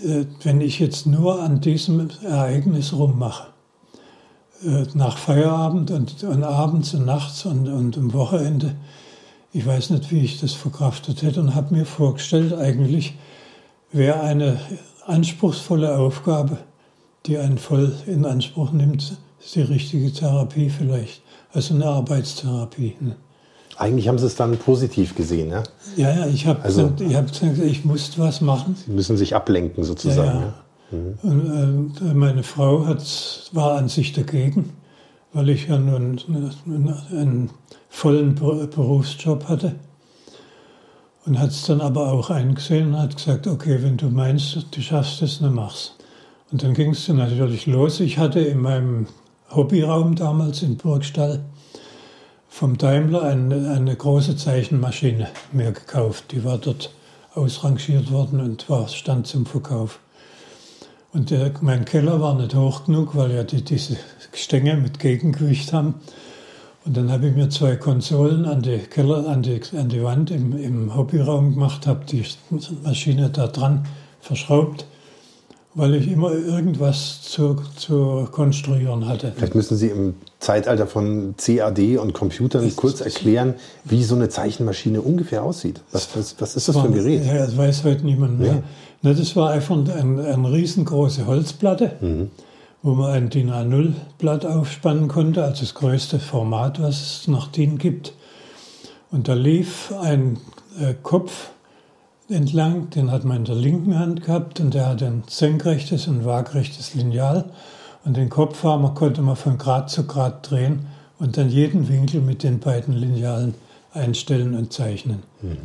äh, wenn ich jetzt nur an diesem Ereignis rummache, äh, nach Feierabend und, und abends und nachts und, und am Wochenende, ich weiß nicht, wie ich das verkraftet hätte und habe mir vorgestellt, eigentlich wäre eine anspruchsvolle Aufgabe, die einen voll in Anspruch nimmt, die richtige Therapie vielleicht, also eine Arbeitstherapie. Ne? Eigentlich haben Sie es dann positiv gesehen, ja? Ja, ja, ich habe also, hab gesagt, ich musste was machen. Sie müssen sich ablenken sozusagen. Ja, ja. Mhm. Und, äh, meine Frau hat, war an sich dagegen, weil ich ja nun einen vollen Berufsjob hatte. Und hat es dann aber auch eingesehen und hat gesagt, okay, wenn du meinst, du schaffst es, dann mach's. Und dann ging es natürlich los. Ich hatte in meinem Hobbyraum damals in Burgstall vom Daimler eine, eine große Zeichenmaschine mir gekauft. Die war dort ausrangiert worden und war, stand zum Verkauf. Und der, mein Keller war nicht hoch genug, weil ja die, diese Gestänge mit Gegengewicht haben. Und dann habe ich mir zwei Konsolen an die Keller, an die, an die Wand im, im Hobbyraum gemacht, habe die Maschine da dran verschraubt weil ich immer irgendwas zu, zu konstruieren hatte. Vielleicht müssen Sie im Zeitalter von CAD und Computern das kurz erklären, wie so eine Zeichenmaschine ungefähr aussieht. Was, was, was ist das war, für ein Gerät? Ja, das weiß heute niemand mehr. Ja. Na, das war einfach eine ein riesengroße Holzplatte, mhm. wo man ein DIN A0-Blatt aufspannen konnte, also das größte Format, was es nach DIN gibt. Und da lief ein äh, Kopf entlang, den hat man in der linken Hand gehabt und der hat ein senkrechtes und waagerechtes Lineal. Und den Kopfhammer konnte man von Grad zu Grad drehen und dann jeden Winkel mit den beiden Linealen einstellen und zeichnen. Mhm.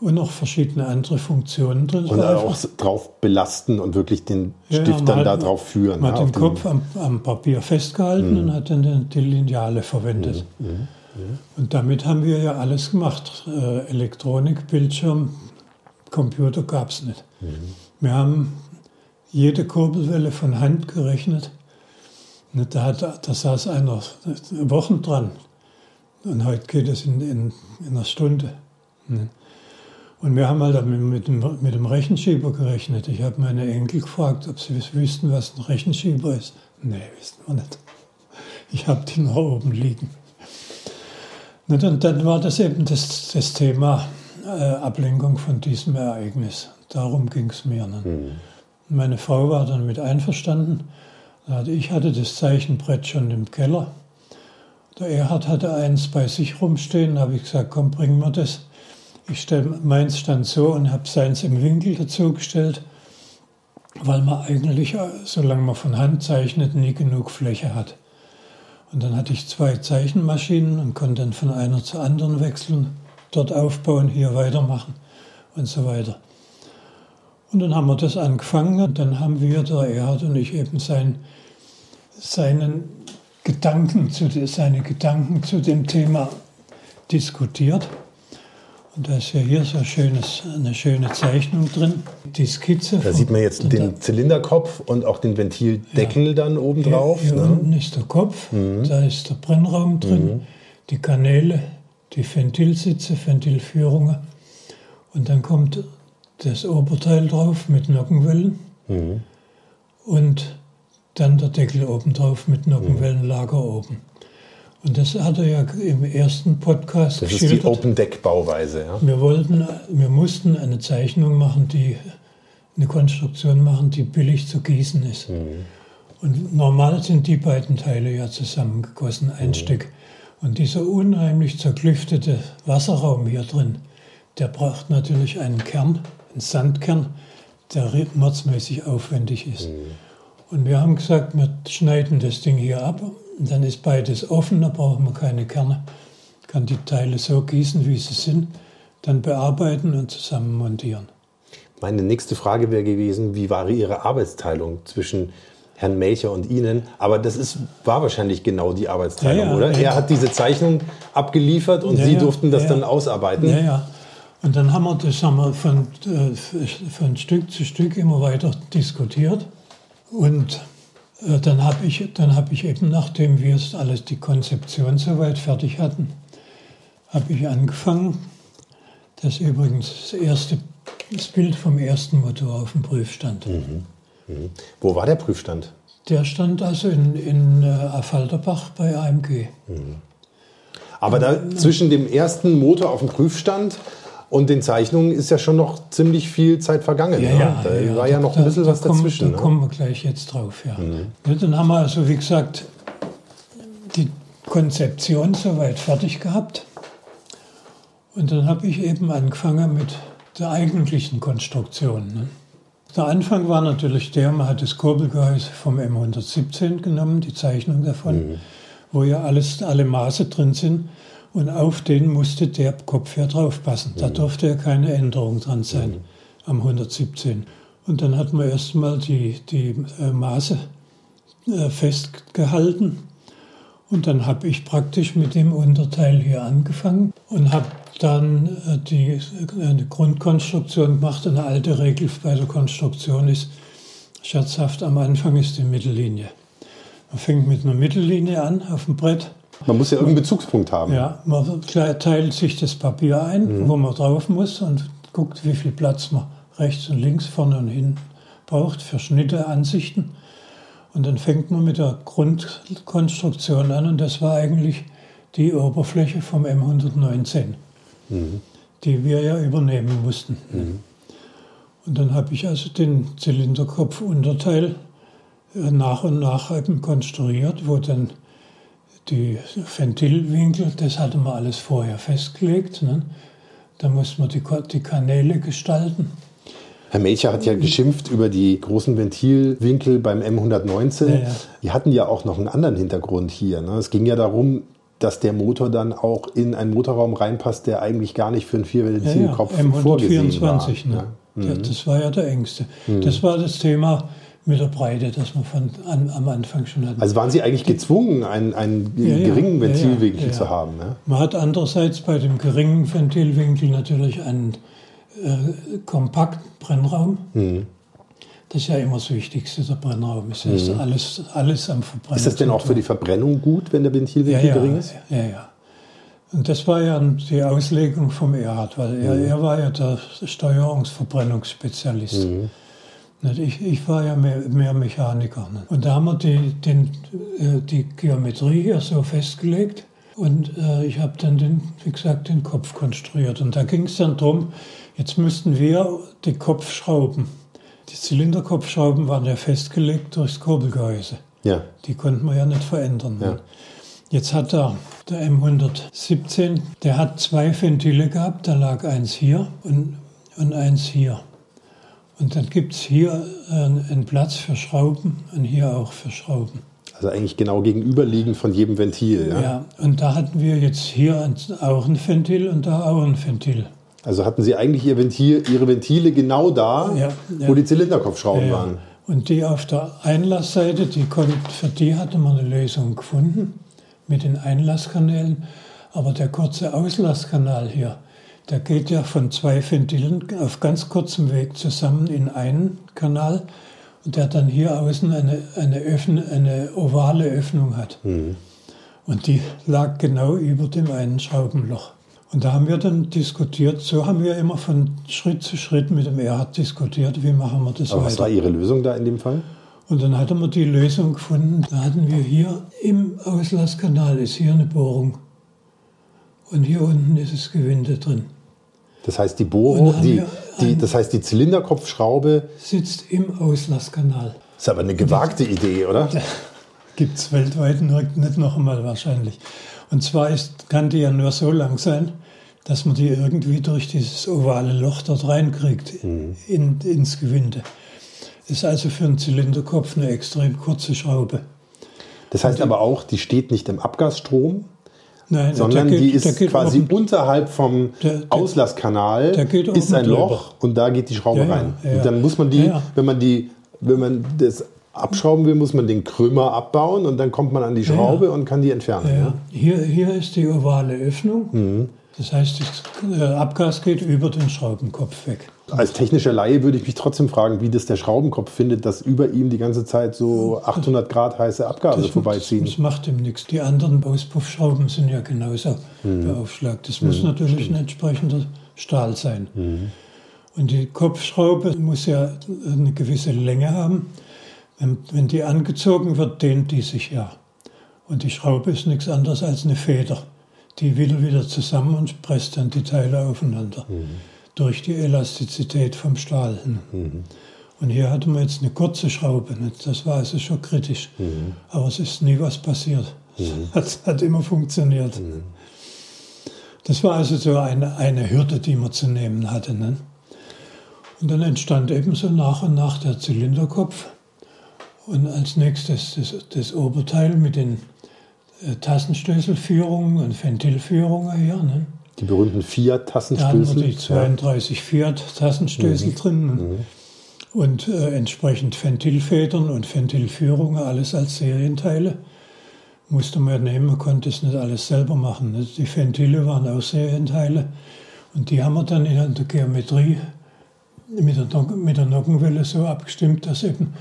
Und noch verschiedene andere Funktionen drin. Und auch drauf belasten und wirklich den Stift ja, dann hat, da drauf führen. Man ja, hat den Kopf am, am, Papier festgehalten mhm. und hat dann die Lineale verwendet. Mhm. mhm. mhm. Und damit haben wir ja alles gemacht. Äh, Elektronik, Bildschirm, Computer gab es nicht. Mhm. Wir haben jede Kurbelwelle von Hand gerechnet. Da, hat, da saß einer Wochen dran. Und heute geht es in, in, in einer Stunde. Und wir haben halt mit dem, mit dem Rechenschieber gerechnet. Ich habe meine Enkel gefragt, ob sie wüssten, was ein Rechenschieber ist. Nee, wissen wir nicht. Ich habe die noch oben liegen. Und dann war das eben das, das Thema Ablenkung von diesem Ereignis. Darum ging es mir. Ne? Mhm. Meine Frau war dann mit einverstanden. Ich hatte das Zeichenbrett schon im Keller. Der Erhard hatte eins bei sich rumstehen. Da habe ich gesagt, komm, bring mir das. Ich stelle meins stand so und habe seins im Winkel dazugestellt, weil man eigentlich, äh, solange man von Hand zeichnet, nie genug Fläche hat. Und dann hatte ich zwei Zeichenmaschinen und konnte dann von einer zur anderen wechseln dort aufbauen, hier weitermachen und so weiter. Und dann haben wir das angefangen und dann haben wir, der Erhard und ich, eben sein, seinen Gedanken zu, seine Gedanken zu dem Thema diskutiert. Und da ist ja hier so schönes, eine schöne Zeichnung drin, die Skizze. Da sieht man jetzt den da, Zylinderkopf und auch den Ventildeckel ja, dann oben drauf. Hier, hier ne? unten ist der Kopf, mhm. da ist der Brennraum drin, mhm. die Kanäle, die Ventilsitze, Ventilführungen. Und dann kommt das Oberteil drauf mit Nockenwellen. Mhm. Und dann der Deckel oben drauf mit Nockenwellenlager mhm. oben. Und das hat er ja im ersten Podcast Das ist die Open Deck Bauweise, ja. Wir wollten, wir mussten eine Zeichnung machen, die eine Konstruktion machen, die billig zu gießen ist. Mhm. Und normal sind die beiden Teile ja zusammengegossen, ein mhm. Stück. Und dieser unheimlich zerklüftete Wasserraum hier drin, der braucht natürlich einen Kern, einen Sandkern, der mordsmäßig aufwendig ist. Mhm. Und wir haben gesagt, wir schneiden das Ding hier ab und dann ist beides offen, da brauchen wir keine Kerne. Kann die Teile so gießen, wie sie sind, dann bearbeiten und zusammen montieren. Meine nächste Frage wäre gewesen, wie war Ihre Arbeitsteilung zwischen Herrn Melcher und Ihnen? Aber das ist, war wahrscheinlich genau die Arbeitsteilung, ja, ja, oder? Ja, er hat diese Zeichnung abgeliefert und Sie durften das dann ausarbeiten. Ja, ja. Und dann haben wir das haben wir von, äh, von Stück zu Stück immer weiter diskutiert. Und äh, dann habe ich, hab ich eben, nachdem wir alles die Konzeption soweit fertig hatten, habe ich angefangen. Das ist übrigens das erste das Bild vom ersten Motor auf dem Prüfstand. Mhm. Mhm. Wo war der Prüfstand? Der stand also in, in äh, Affalterbach bei AMG. Mhm. Aber da zwischen dem ersten Motor auf dem Prüfstand und den Zeichnungen ist ja schon noch ziemlich viel Zeit vergangen. Ja, ja, da ja, war ja noch ein bisschen da, was kommen, dazwischen. Da ne? kommen wir gleich jetzt drauf, ja. Mhm. Dann haben wir also, wie gesagt, die Konzeption soweit fertig gehabt. Und dann habe ich eben angefangen mit der eigentlichen Konstruktion. Ne? Der Anfang war natürlich der, man hat das Kurbelgehäuse vom M117 genommen, die Zeichnung davon, mhm. wo ja alles, alle Maße drin sind und auf den musste der Kopf ja draufpassen. Da mhm. durfte ja keine Änderung dran sein mhm. am 117. Und dann hat man erstmal die, die äh, Maße äh, festgehalten. Und dann habe ich praktisch mit dem Unterteil hier angefangen und habe dann äh, die eine Grundkonstruktion gemacht. Eine alte Regel bei der Konstruktion ist, scherzhaft, am Anfang ist die Mittellinie. Man fängt mit einer Mittellinie an auf dem Brett man muss ja irgendeinen Bezugspunkt haben. Ja, man teilt sich das Papier ein, mhm. wo man drauf muss und guckt, wie viel Platz man rechts und links, vorne und hinten braucht für Schnitte, Ansichten. Und dann fängt man mit der Grundkonstruktion an und das war eigentlich die Oberfläche vom M119, mhm. die wir ja übernehmen mussten. Mhm. Und dann habe ich also den Zylinderkopfunterteil äh, nach und nach eben konstruiert, wo dann die Ventilwinkel, das hatte man alles vorher festgelegt. Ne? Da musste man die, die Kanäle gestalten. Herr Melcher hat ja geschimpft über die großen Ventilwinkel beim M119. Ja, ja. Die hatten ja auch noch einen anderen Hintergrund hier. Ne? Es ging ja darum, dass der Motor dann auch in einen Motorraum reinpasst, der eigentlich gar nicht für einen Vierventilkopf ja, ja. vorgesehen war. Ne? Ja. Mhm. Das war ja der engste. Mhm. Das war das Thema mit der Breite, das man von, an, am Anfang schon hat. Also waren Sie eigentlich gezwungen, einen, einen ja, geringen Ventilwinkel zu haben? Ne? Man hat andererseits bei dem geringen Ventilwinkel natürlich einen äh, kompakten Brennraum. Mhm. Das ist ja immer das Wichtigste, der Brennraum. Ist mhm. alles, alles am Verbrennen. Ist das denn auch für die Verbrennung gut, wenn der Ventilwinkel ja, gering ist? Ja, ja. Und das war ja die Auslegung vom Erhard, weil mhm. er, er war ja der Steuerungsverbrennungsspezialist. Mhm. Ich, ich war ja mehr, mehr Mechaniker. Und da haben wir die, den, äh, die Geometrie hier so festgelegt. Und äh, ich habe dann, den, wie gesagt, den Kopf konstruiert. Und da ging es dann darum, jetzt müssten wir die Kopfschrauben, die Zylinderkopfschrauben waren ja festgelegt durchs Kurbelgehäuse. Ja. Die konnten wir ja nicht verändern. Ja. Jetzt hat der, der M117, der hat zwei Ventile gehabt, da lag eins hier und, und eins hier. Und dann gibt es hier äh, einen Platz für Schrauben und hier auch für Schrauben. Also eigentlich genau gegenüberliegend von jedem Ventil. Ja, ja und da hatten wir jetzt hier auch ein Ventil und da auch ein Ventil. Also hatten Sie eigentlich Ihr Ventil, Ihre Ventile genau da, ja, ja. wo die Zylinderkopfschrauben ja, waren? Und die auf der Einlassseite, die konnte, für die hatte man eine Lösung gefunden mit den Einlasskanälen. Aber der kurze Auslasskanal hier, der geht ja von zwei Ventilen auf ganz kurzem Weg zusammen in einen Kanal und der dann hier außen eine, eine, Öffn eine ovale Öffnung hat. Mhm. Und die lag genau über dem einen Schraubenloch. Und da haben wir dann diskutiert, so haben wir immer von Schritt zu Schritt mit dem Erhard diskutiert, wie machen wir das Aber weiter. Was war Ihre Lösung da in dem Fall? Und dann hatten wir die Lösung gefunden, da hatten wir hier im Auslasskanal ist hier eine Bohrung. Und hier unten ist das Gewinde drin. Das heißt, die Bohrung, die, die, das heißt, die Zylinderkopfschraube sitzt im Auslasskanal. Ist aber eine gewagte Idee, oder? Gibt es weltweit nicht noch einmal wahrscheinlich. Und zwar ist, kann die ja nur so lang sein, dass man die irgendwie durch dieses ovale Loch dort reinkriegt mhm. in, ins Gewinde. Ist also für einen Zylinderkopf eine extrem kurze Schraube. Das heißt aber auch, die steht nicht im Abgasstrom, Nein, sondern geht, die ist quasi oben, unterhalb vom der, der, Auslasskanal ist ein Loch und da geht die Schraube ja, rein. Ja, ja. Und dann muss man die, wenn man die, wenn man das abschrauben will, muss man den Krümmer abbauen und dann kommt man an die Schraube und kann die entfernen. Hier, hier ist die ovale Öffnung. Mhm. Das heißt, das äh, Abgas geht über den Schraubenkopf weg. Als technischer Laie würde ich mich trotzdem fragen, wie das der Schraubenkopf findet, dass über ihm die ganze Zeit so 800 Grad heiße Abgase das, vorbeiziehen. Das macht ihm nichts. Die anderen Auspuffschrauben sind ja genauso mhm. beaufschlagt. Das mhm. muss natürlich Stimmt. ein entsprechender Stahl sein. Mhm. Und die Kopfschraube muss ja eine gewisse Länge haben. Wenn, wenn die angezogen wird, dehnt die sich ja. Und die Schraube ist nichts anderes als eine Feder. Die will wieder zusammen und presst dann die Teile aufeinander. Mhm durch die Elastizität vom Stahl. Mhm. Und hier hatten wir jetzt eine kurze Schraube. Das war also schon kritisch. Mhm. Aber es ist nie was passiert. Mhm. Es hat immer funktioniert. Mhm. Das war also so eine, eine Hürde, die man zu nehmen hatte. Und dann entstand ebenso nach und nach der Zylinderkopf. Und als nächstes das, das Oberteil mit den äh, Tassenstößelführungen und Ventilführungen hier. Ne? Die berühmten Fiat-Tassenstößel. Da haben wir die 32 Fiat-Tassenstößel mhm. drin. Mhm. Und äh, entsprechend Ventilfedern und Ventilführungen, alles als Serienteile. Musste man nehmen, man konnte es nicht alles selber machen. Ne? Die Ventile waren auch Serienteile. Und die haben wir dann in der Geometrie mit der, mit der Nockenwelle so abgestimmt, dass eben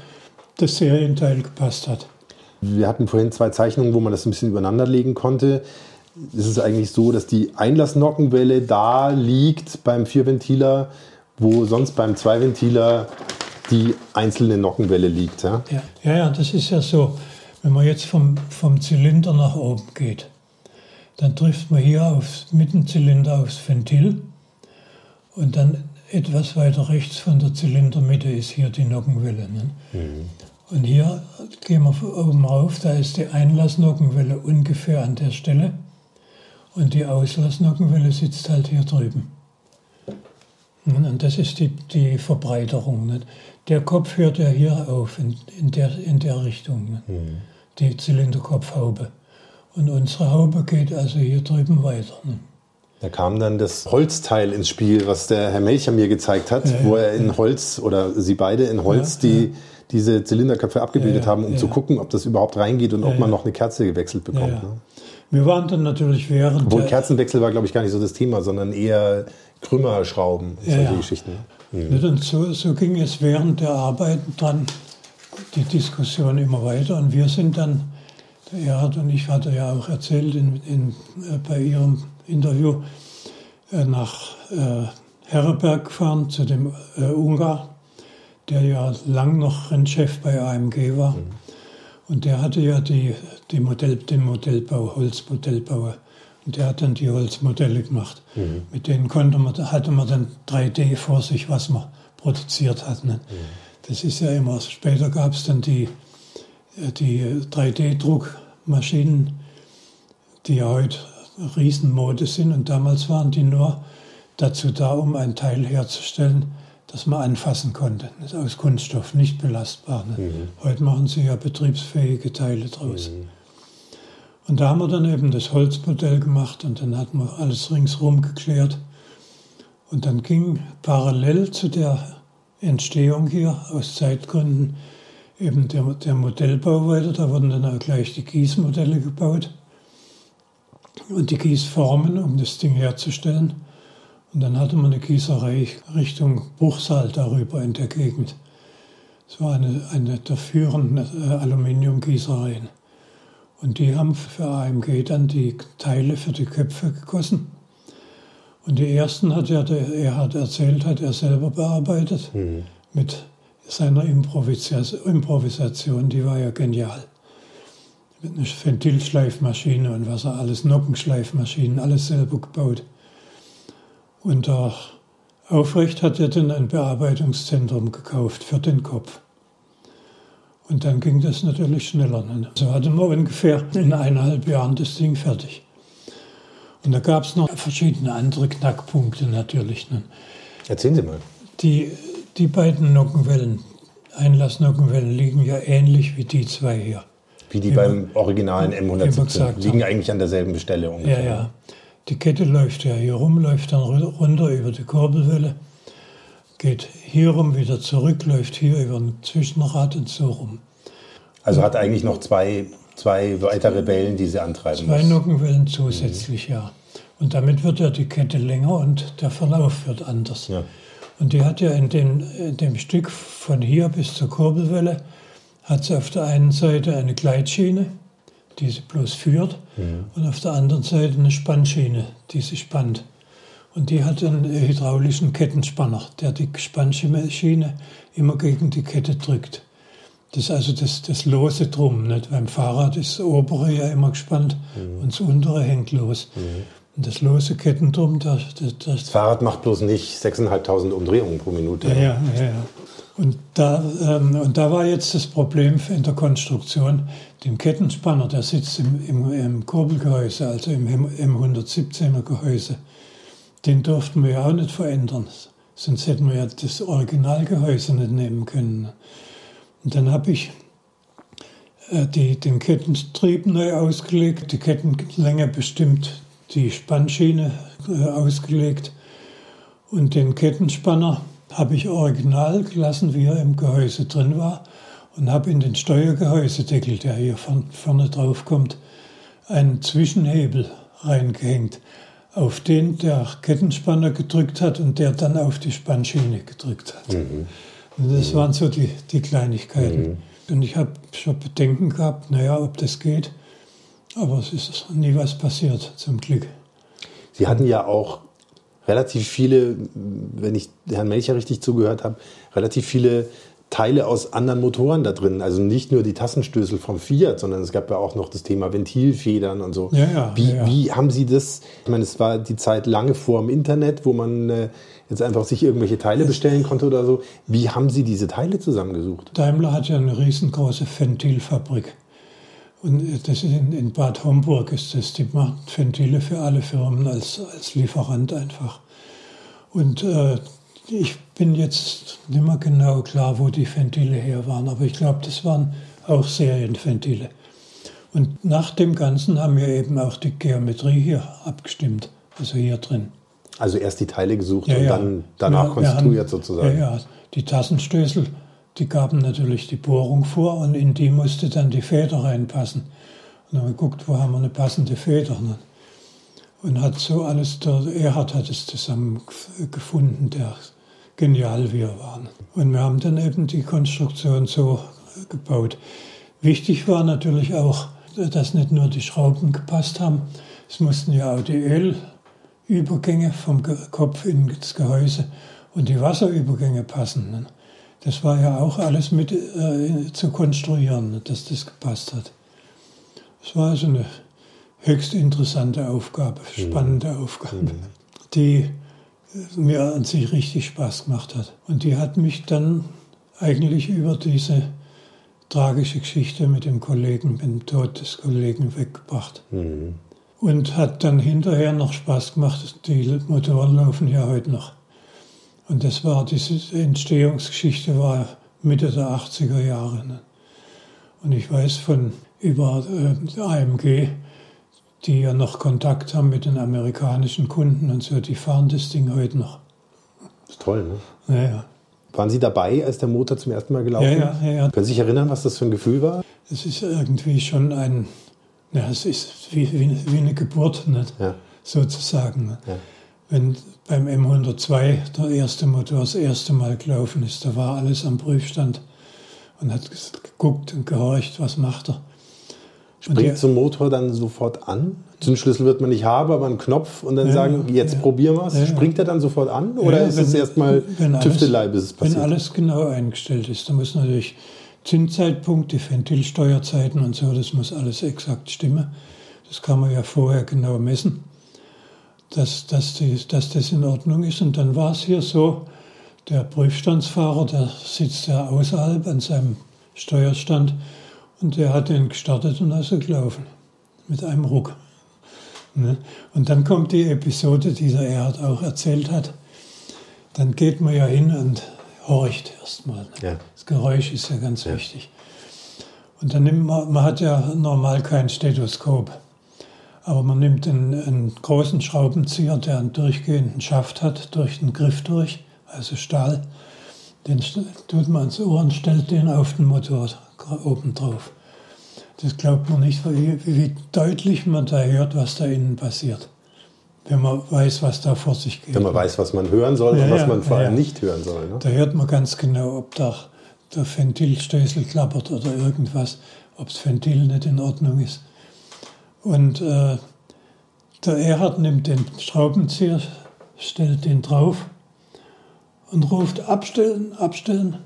das Serienteil gepasst hat. Wir hatten vorhin zwei Zeichnungen, wo man das ein bisschen übereinander legen konnte ist es eigentlich so, dass die Einlassnockenwelle da liegt beim Vierventiler, wo sonst beim Zweiventiler die einzelne Nockenwelle liegt. Ja? Ja, ja, das ist ja so. Wenn man jetzt vom, vom Zylinder nach oben geht, dann trifft man hier auf, mit dem Zylinder aufs Ventil und dann etwas weiter rechts von der Zylindermitte ist hier die Nockenwelle. Ne? Mhm. Und hier gehen wir oben rauf, da ist die Einlassnockenwelle ungefähr an der Stelle. Und die Auslassnockenwelle sitzt halt hier drüben. Und das ist die, die Verbreiterung. Nicht? Der Kopf hört ja hier auf, in, in, der, in der Richtung, mhm. die Zylinderkopfhaube. Und unsere Haube geht also hier drüben weiter. Nicht? Da kam dann das Holzteil ins Spiel, was der Herr Melcher mir gezeigt hat, ja, wo er in Holz oder Sie beide in Holz ja, die, ja. Diese Zylinderköpfe abgebildet haben, um zu gucken, ob das überhaupt reingeht und ob man noch eine Kerze gewechselt bekommt. Ne? Wir waren dann natürlich während. Obwohl Kerzenwechsel war, glaube ich, gar nicht so das Thema, sondern eher Krümmerschrauben, solche ja, Geschichten. Mhm. Und so, so ging es während der Arbeit dann die Diskussion immer weiter. Und wir sind dann, der Erhard und ich hatte ja auch erzählt in, in, äh, bei Ihrem Interview, äh, nach äh, Herreberg gefahren zu dem äh, Ungar, der ja lang noch Rennchef bei AMG war. Mhm. Und der hatte ja die, die Modell, den Modellbau, Holzmodellbauer. Und der hat dann die Holzmodelle gemacht. Mhm. Mit denen konnte man, hatte man dann 3D vor sich, was man produziert hat. Ne? Mhm. Das ist ja immer, später gab es dann die, die 3D-Druckmaschinen, die ja heute Riesenmode sind. Und damals waren die nur dazu da, um ein Teil herzustellen, das man anfassen konnte. Nicht aus Kunststoff, nicht belastbar. Ne? Mhm. Heute machen sie ja betriebsfähige Teile draus. Mhm. Und da haben wir dann eben das Holzmodell gemacht und dann hatten wir alles ringsherum geklärt. Und dann ging parallel zu der Entstehung hier aus Zeitgründen eben der, der Modellbau weiter. Da wurden dann auch gleich die Gießmodelle gebaut und die Gießformen, um das Ding herzustellen. Und dann hatte man eine Gießerei Richtung Bruchsal darüber in der Gegend. Es war eine, eine der führenden äh, Aluminiumgießereien. Und die haben für AMG dann die Teile für die Köpfe gegossen. Und die ersten hat er, er hat erzählt, hat er selber bearbeitet mhm. mit seiner Improvisation, die war ja genial. Mit einer Ventilschleifmaschine und was er alles, Nockenschleifmaschinen, alles selber gebaut. Und der Aufrecht hat er dann ein Bearbeitungszentrum gekauft für den Kopf. Und dann ging das natürlich schneller. Ne? So hatten wir ungefähr in eineinhalb Jahren das Ding fertig. Und da gab es noch verschiedene andere Knackpunkte natürlich. Ne? Erzählen Sie mal. Die, die beiden Nockenwellen, Einlassnockenwellen, liegen ja ähnlich wie die zwei hier. Wie die beim originalen M117 liegen eigentlich an derselben Stelle ungefähr. Ja, ja. Die Kette läuft ja hier rum, läuft dann runter über die Kurbelwelle, geht hier rum wieder zurück, läuft hier über ein Zwischenrad und so rum. Also hat eigentlich noch zwei, zwei weitere Wellen, die sie antreiben Zwei muss. Nockenwellen zusätzlich, mhm. ja. Und damit wird ja die Kette länger und der Verlauf wird anders. Ja. Und die hat ja in dem, in dem Stück von hier bis zur Kurbelwelle, hat sie auf der einen Seite eine Gleitschiene, die sie bloß führt, mhm. und auf der anderen Seite eine Spannschiene, die sie spannt. Und die hat einen hydraulischen Kettenspanner, der die Spannschiene immer gegen die Kette drückt. Das ist also das, das lose Drum. Nicht? Beim Fahrrad ist das obere ja immer gespannt mhm. und das untere hängt los. Mhm. Und das lose Kettendrum, das, das, das Fahrrad macht bloß nicht 6.500 Umdrehungen pro Minute. Ja, ja, ja. Und da, ähm, und da war jetzt das Problem in der Konstruktion, den Kettenspanner, der sitzt im, im, im Kurbelgehäuse, also im M117er Gehäuse, den durften wir ja auch nicht verändern. Sonst hätten wir ja das Originalgehäuse nicht nehmen können. Und dann habe ich äh, die, den Kettentrieb neu ausgelegt, die Kettenlänge bestimmt, die Spannschiene äh, ausgelegt und den Kettenspanner habe ich original gelassen, wie er im Gehäuse drin war und habe in den Steuergehäusedeckel, der hier vorne drauf kommt, einen Zwischenhebel reingehängt, auf den der Kettenspanner gedrückt hat und der dann auf die Spannschiene gedrückt hat. Mhm. Und das mhm. waren so die, die Kleinigkeiten. Mhm. Und ich habe schon Bedenken gehabt, naja, ob das geht. Aber es ist nie was passiert, zum Glück. Sie hatten ja auch relativ viele, wenn ich Herrn Melcher richtig zugehört habe, relativ viele Teile aus anderen Motoren da drin. Also nicht nur die Tassenstößel vom Fiat, sondern es gab ja auch noch das Thema Ventilfedern und so. Ja, ja, wie, ja. wie haben Sie das? Ich meine, es war die Zeit lange vor dem Internet, wo man äh, jetzt einfach sich irgendwelche Teile bestellen konnte oder so. Wie haben Sie diese Teile zusammengesucht? Daimler hat ja eine riesengroße Ventilfabrik. Und das ist in, in, Bad Homburg ist das. Die macht Ventile für alle Firmen als, als Lieferant einfach. Und äh, ich bin jetzt nicht mehr genau klar, wo die Ventile her waren, aber ich glaube, das waren auch Serienventile. Und nach dem Ganzen haben wir eben auch die Geometrie hier abgestimmt, also hier drin. Also erst die Teile gesucht ja, und dann danach wir, konstruiert haben, sozusagen. Ja, ja, die Tassenstößel, die gaben natürlich die Bohrung vor und in die musste dann die Feder reinpassen. Und dann haben wir geguckt, wo haben wir eine passende Feder. Und hat so alles, der Erhard hat es zusammen gefunden, der genial wir waren. Und wir haben dann eben die Konstruktion so gebaut. Wichtig war natürlich auch, dass nicht nur die Schrauben gepasst haben, es mussten ja auch die Ölübergänge vom Kopf ins Gehäuse und die Wasserübergänge passen. Das war ja auch alles mit äh, zu konstruieren, dass das gepasst hat. Es war also eine höchst interessante Aufgabe, spannende mhm. Aufgabe, mhm. die mir an sich richtig Spaß gemacht hat. Und die hat mich dann eigentlich über diese tragische Geschichte mit dem Kollegen, mit dem Tod des Kollegen weggebracht. Mhm. Und hat dann hinterher noch Spaß gemacht. Die Motoren laufen ja heute noch. Und das war, diese Entstehungsgeschichte war Mitte der 80er Jahre. Ne? Und ich weiß von über äh, AMG, die ja noch Kontakt haben mit den amerikanischen Kunden und so, die fahren das Ding heute noch. Das ist toll, ne? Ja, ja. Waren Sie dabei, als der Motor zum ersten Mal gelaufen ist? Ja, ja, ja. Können Sie sich erinnern, was das für ein Gefühl war? Es ist irgendwie schon ein, ja, es ist wie, wie, wie eine Geburt, nicht? Ja. sozusagen. Ne? Ja. Wenn beim M102 der erste Motor das erste Mal gelaufen ist, da war alles am Prüfstand und hat geguckt und gehorcht, was macht er. Springt so ein Motor dann sofort an? Zündschlüssel wird man nicht haben, aber einen Knopf und dann ja, sagen, jetzt ja, probieren wir es. Ja, Springt er dann sofort an oder ist wenn, es erstmal Tüftelei, bis es passiert? Wenn alles genau eingestellt ist, dann muss natürlich Zündzeitpunkt, die Ventilsteuerzeiten und so, das muss alles exakt stimmen. Das kann man ja vorher genau messen, dass, dass, die, dass das in Ordnung ist. Und dann war es hier so, der Prüfstandsfahrer, der sitzt ja außerhalb an seinem Steuerstand und der hat den gestartet und ist gelaufen. Mit einem Ruck. Ne? Und dann kommt die Episode, die der Erhard auch erzählt hat. Dann geht man ja hin und horcht erstmal. Ne? Ja. Das Geräusch ist ja ganz ja. wichtig. Und dann nimmt man, man hat ja normal kein Stethoskop. Aber man nimmt einen, einen, großen Schraubenzieher, der einen durchgehenden Schaft hat, durch den Griff durch, also Stahl. Den tut man ans Ohr und stellt den auf den Motor oben drauf. Das glaubt man nicht, wie, wie deutlich man da hört, was da innen passiert. Wenn man weiß, was da vor sich geht. Wenn man weiß, was man hören soll ja, und was man vor allem ja. nicht hören soll. Ne? Da hört man ganz genau, ob da der Ventilstößel klappert oder irgendwas, ob das Ventil nicht in Ordnung ist. Und äh, der Erhard nimmt den Schraubenzieher, stellt den drauf und ruft abstellen, abstellen.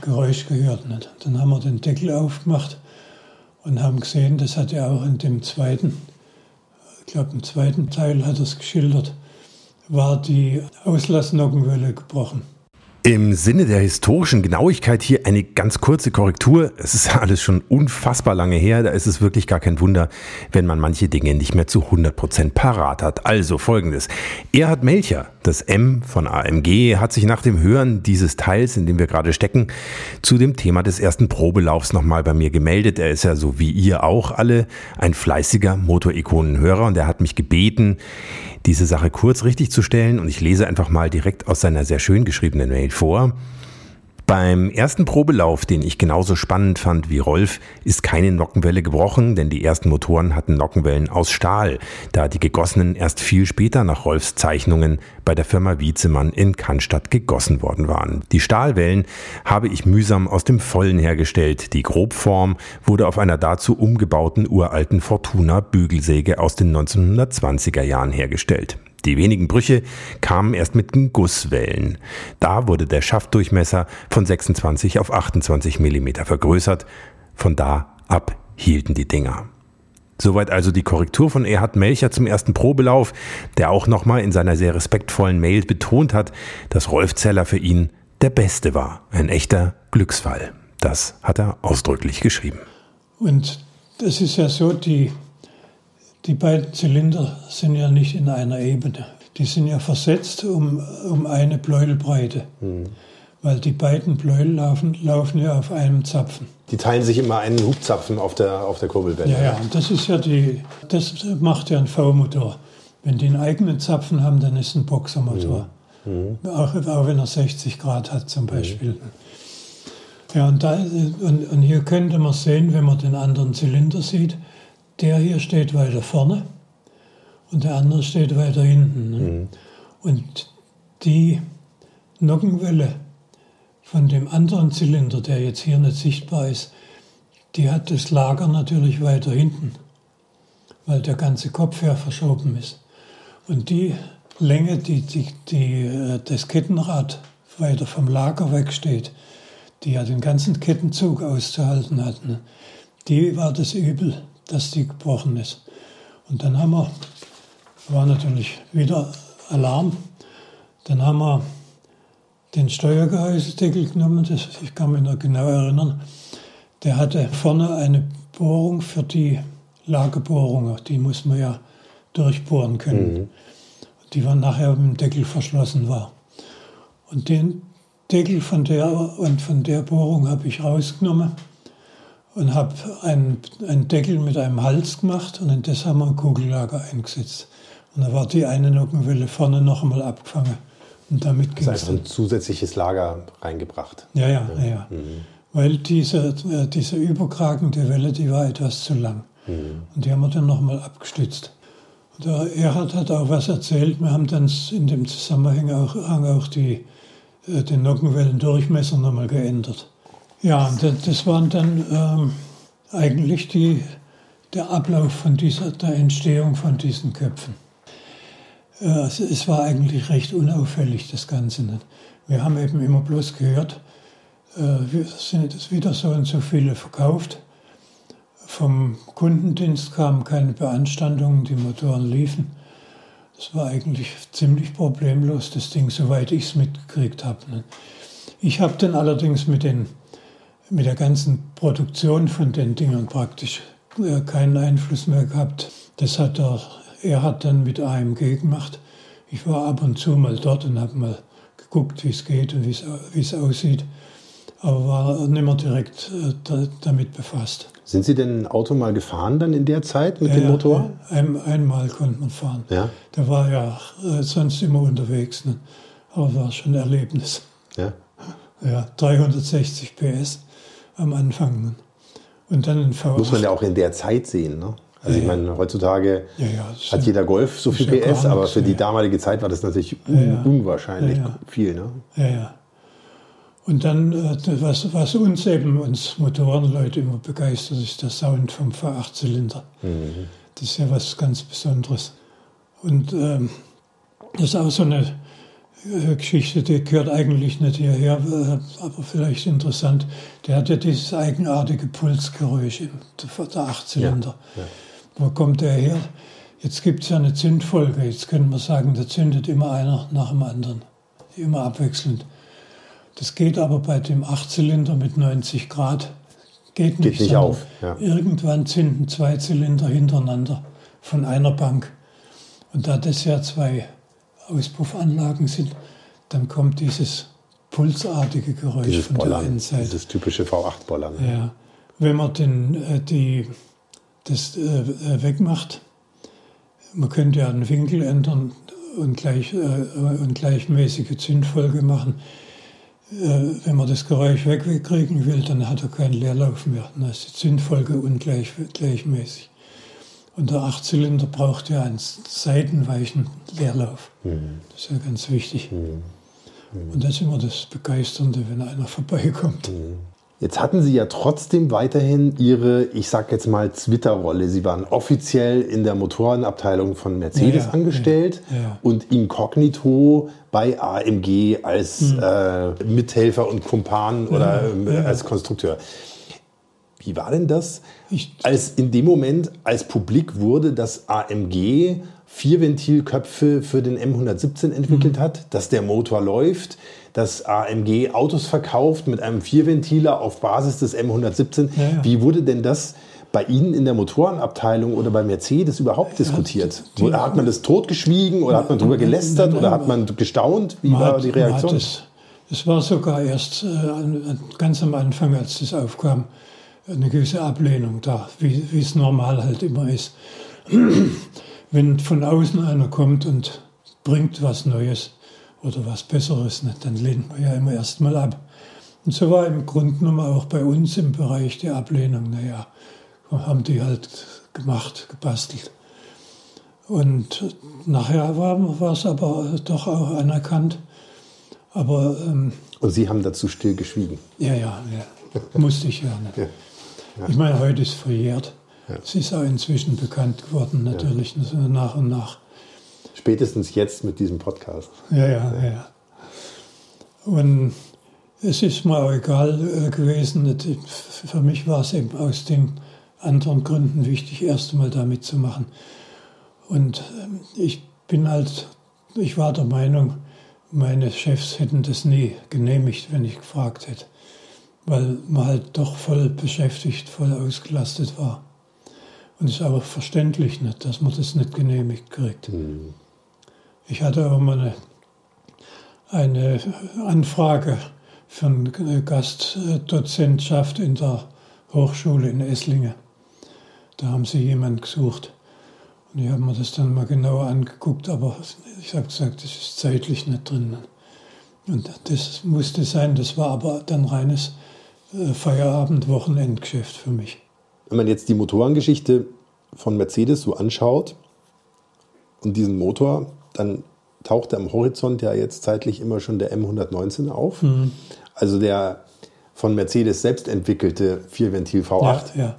Geräusch gehört nicht. Dann haben wir den Deckel aufgemacht und haben gesehen, das hat er auch in dem zweiten, ich glaube im zweiten Teil hat er es geschildert, war die Auslassnockenwelle gebrochen. Im Sinne der historischen Genauigkeit hier eine ganz kurze Korrektur. Es ist ja alles schon unfassbar lange her. Da ist es wirklich gar kein Wunder, wenn man manche Dinge nicht mehr zu 100 Prozent parat hat. Also folgendes. Erhard Melcher, das M von AMG, hat sich nach dem Hören dieses Teils, in dem wir gerade stecken, zu dem Thema des ersten Probelaufs nochmal bei mir gemeldet. Er ist ja so wie ihr auch alle ein fleißiger Motorikonenhörer und er hat mich gebeten, diese Sache kurz richtig zu stellen und ich lese einfach mal direkt aus seiner sehr schön geschriebenen Mail vor. Beim ersten Probelauf, den ich genauso spannend fand wie Rolf, ist keine Nockenwelle gebrochen, denn die ersten Motoren hatten Nockenwellen aus Stahl, da die gegossenen erst viel später nach Rolfs Zeichnungen bei der Firma Wiezemann in Cannstatt gegossen worden waren. Die Stahlwellen habe ich mühsam aus dem Vollen hergestellt. Die Grobform wurde auf einer dazu umgebauten uralten Fortuna Bügelsäge aus den 1920er Jahren hergestellt. Die wenigen Brüche kamen erst mit den Gusswellen. Da wurde der Schaftdurchmesser von 26 auf 28 mm vergrößert. Von da ab hielten die Dinger. Soweit also die Korrektur von Erhard Melcher zum ersten Probelauf, der auch nochmal in seiner sehr respektvollen Mail betont hat, dass Rolf Zeller für ihn der Beste war. Ein echter Glücksfall. Das hat er ausdrücklich geschrieben. Und das ist ja so, die die beiden Zylinder sind ja nicht in einer Ebene. Die sind ja versetzt um, um eine Pleuelbreite. Mhm. Weil die beiden Pleuel laufen, laufen ja auf einem Zapfen. Die teilen sich immer einen Hubzapfen auf der, auf der Kurbelwelle. Ja, ja, und das ist ja die, das macht ja ein V-Motor. Wenn die einen eigenen Zapfen haben, dann ist ein Boxermotor. Mhm. Mhm. Auch, auch, wenn er 60 Grad hat zum Beispiel. Mhm. Ja, und, da, und, und hier könnte man sehen, wenn man den anderen Zylinder sieht, der hier steht weiter vorne und der andere steht weiter hinten. Ne? Mhm. Und die Nockenwelle von dem anderen Zylinder, der jetzt hier nicht sichtbar ist, die hat das Lager natürlich weiter hinten, weil der ganze Kopf ja verschoben ist. Und die Länge, die, die, die äh, das Kettenrad weiter vom Lager wegsteht, die ja den ganzen Kettenzug auszuhalten hat, ne? die war das Übel dass die gebrochen ist. Und dann haben wir, war natürlich wieder Alarm, dann haben wir den Steuergehäusedeckel genommen, das, ich kann mich noch genau erinnern, der hatte vorne eine Bohrung für die Lagerbohrungen, die muss man ja durchbohren können. Mhm. Die war nachher mit dem Deckel verschlossen war. Und den Deckel von der und von der Bohrung habe ich rausgenommen und habe einen, einen Deckel mit einem Hals gemacht und in das haben wir ein Kugellager eingesetzt. Und da war die eine Nockenwelle vorne noch einmal abgefangen. Und damit ging es. Also ein zusätzliches Lager reingebracht. Ja, ja, ja. ja. Mhm. Weil diese, äh, diese überkragende Welle, die war etwas zu lang. Mhm. Und die haben wir dann nochmal abgestützt. Und der Erhard hat auch was erzählt. Wir haben dann in dem Zusammenhang auch, auch die, äh, den Nockenwellendurchmesser nochmal geändert. Ja, das waren dann ähm, eigentlich die, der Ablauf von dieser, der Entstehung von diesen Köpfen. Äh, es war eigentlich recht unauffällig, das Ganze. Wir haben eben immer bloß gehört, äh, wir sind jetzt wieder so und so viele verkauft. Vom Kundendienst kamen keine Beanstandungen, die Motoren liefen. Das war eigentlich ziemlich problemlos, das Ding, soweit ich es mitgekriegt habe. Ich habe dann allerdings mit den mit der ganzen Produktion von den Dingern praktisch äh, keinen Einfluss mehr gehabt. Das hat er, er hat dann mit AMG gemacht. Ich war ab und zu mal dort und habe mal geguckt, wie es geht und wie es aussieht, aber war nicht mehr direkt äh, damit befasst. Sind Sie denn ein Auto mal gefahren dann in der Zeit mit ja, dem Motor? Ein, einmal konnte man fahren. Ja. Da war ja äh, sonst immer unterwegs, ne? aber war schon ein Erlebnis. Ja. Ja, 360 PS am Anfang. Und dann ein V8. Muss man ja auch in der Zeit sehen, ne? Also ja, ich meine, heutzutage ja, ja, hat jeder Golf so viel PS, aber für die damalige Zeit war das natürlich un unwahrscheinlich viel. Ne? Ja, ja. Und dann, äh, was, was uns eben, uns Motorenleute immer begeistert, ist der Sound vom V8-Zylinder. Mhm. Das ist ja was ganz Besonderes. Und ähm, das ist auch so eine Geschichte, die gehört eigentlich nicht hierher, äh, aber vielleicht interessant. Der hat ja dieses eigenartige Pulsgeräusch, der Achtzylinder. Ja, ja. Wo kommt der her? Jetzt gibt es ja eine Zündfolge. Jetzt können wir sagen, da zündet immer einer nach dem anderen. Immer abwechselnd. Das geht aber bei dem Achtzylinder mit 90 Grad. Geht nicht, geht nicht auf. Ja. Irgendwann zünden zwei Zylinder hintereinander von einer Bank. Und da das ja zwei Auspuffanlagen sind, dann kommt dieses pulsartige Geräusch dieses von Bollern, der einen Seite. Dieses typische V8-Bollern. Ja. Wenn man den, äh, die, das äh, äh, wegmacht, man könnte ja einen Winkel ändern und, gleich, äh, und gleichmäßige Zündfolge machen. Wenn man das Geräusch wegkriegen will, dann hat er keinen Leerlauf mehr. Dann ist die Zündfolge ungleichmäßig. Und der Achtzylinder braucht ja einen seitenweichen Leerlauf. Mhm. Das ist ja ganz wichtig. Mhm. Mhm. Und das ist immer das Begeisternde, wenn einer vorbeikommt. Mhm. Jetzt hatten Sie ja trotzdem weiterhin Ihre, ich sag jetzt mal, Twitter-Rolle. Sie waren offiziell in der Motorenabteilung von Mercedes ja, angestellt ja, ja. und inkognito bei AMG als mhm. äh, Mithelfer und Kumpan oder äh, als Konstrukteur. Wie war denn das, als in dem Moment, als publik wurde, dass AMG vier Ventilköpfe für den M117 entwickelt mhm. hat, dass der Motor läuft, dass AMG Autos verkauft mit einem Vierventiler auf Basis des M117. Ja, ja. Wie wurde denn das bei Ihnen in der Motorenabteilung oder bei Mercedes überhaupt diskutiert? Die, hat man das totgeschwiegen oder hat man darüber gelästert oder hat man gestaunt? Wie man war hat, die Reaktion? Es, es war sogar erst äh, ganz am Anfang, als das aufkam, eine gewisse Ablehnung da, wie, es normal halt immer ist. Wenn von außen einer kommt und bringt was Neues oder was Besseres, nicht, dann lehnt man ja immer erstmal ab. Und so war im Grunde genommen auch bei uns im Bereich die Ablehnung. Naja, haben die halt gemacht, gebastelt. Und nachher war, es aber doch auch anerkannt. Aber, ähm, Und Sie haben dazu still geschwiegen? Ja, ja, ja. Musste ich ja. Nicht. ja. Ja. Ich meine, heute ist verjährt. Es ist auch inzwischen bekannt geworden, natürlich, nach und nach. Spätestens jetzt mit diesem Podcast. Ja, ja, ja. Und es ist mir auch egal äh, gewesen. Für mich war es eben aus den anderen Gründen wichtig, erst einmal da mitzumachen. Und ähm, ich bin halt, ich war der Meinung, meine Chefs hätten das nie genehmigt, wenn ich gefragt hätte weil man halt doch voll beschäftigt, voll ausgelastet war. Und es ist aber verständlich nicht, dass man das nicht genehmigt kriegt. Mhm. Ich hatte auch mal eine, eine Anfrage für eine Gastdozentschaft in der Hochschule in Esslingen. Da haben sie jemanden gesucht. Und ich habe mir das dann mal genauer angeguckt, aber ich habe gesagt, das ist zeitlich nicht drin. Und das musste sein, das war aber dann reines äh, Feierabend-Wochenendgeschäft für mich. Wenn man jetzt die Motorengeschichte von Mercedes so anschaut und diesen Motor, dann taucht am Horizont ja jetzt zeitlich immer schon der M119 auf. Mhm. Also der von Mercedes selbst entwickelte Vierventil V8. Ja, ja.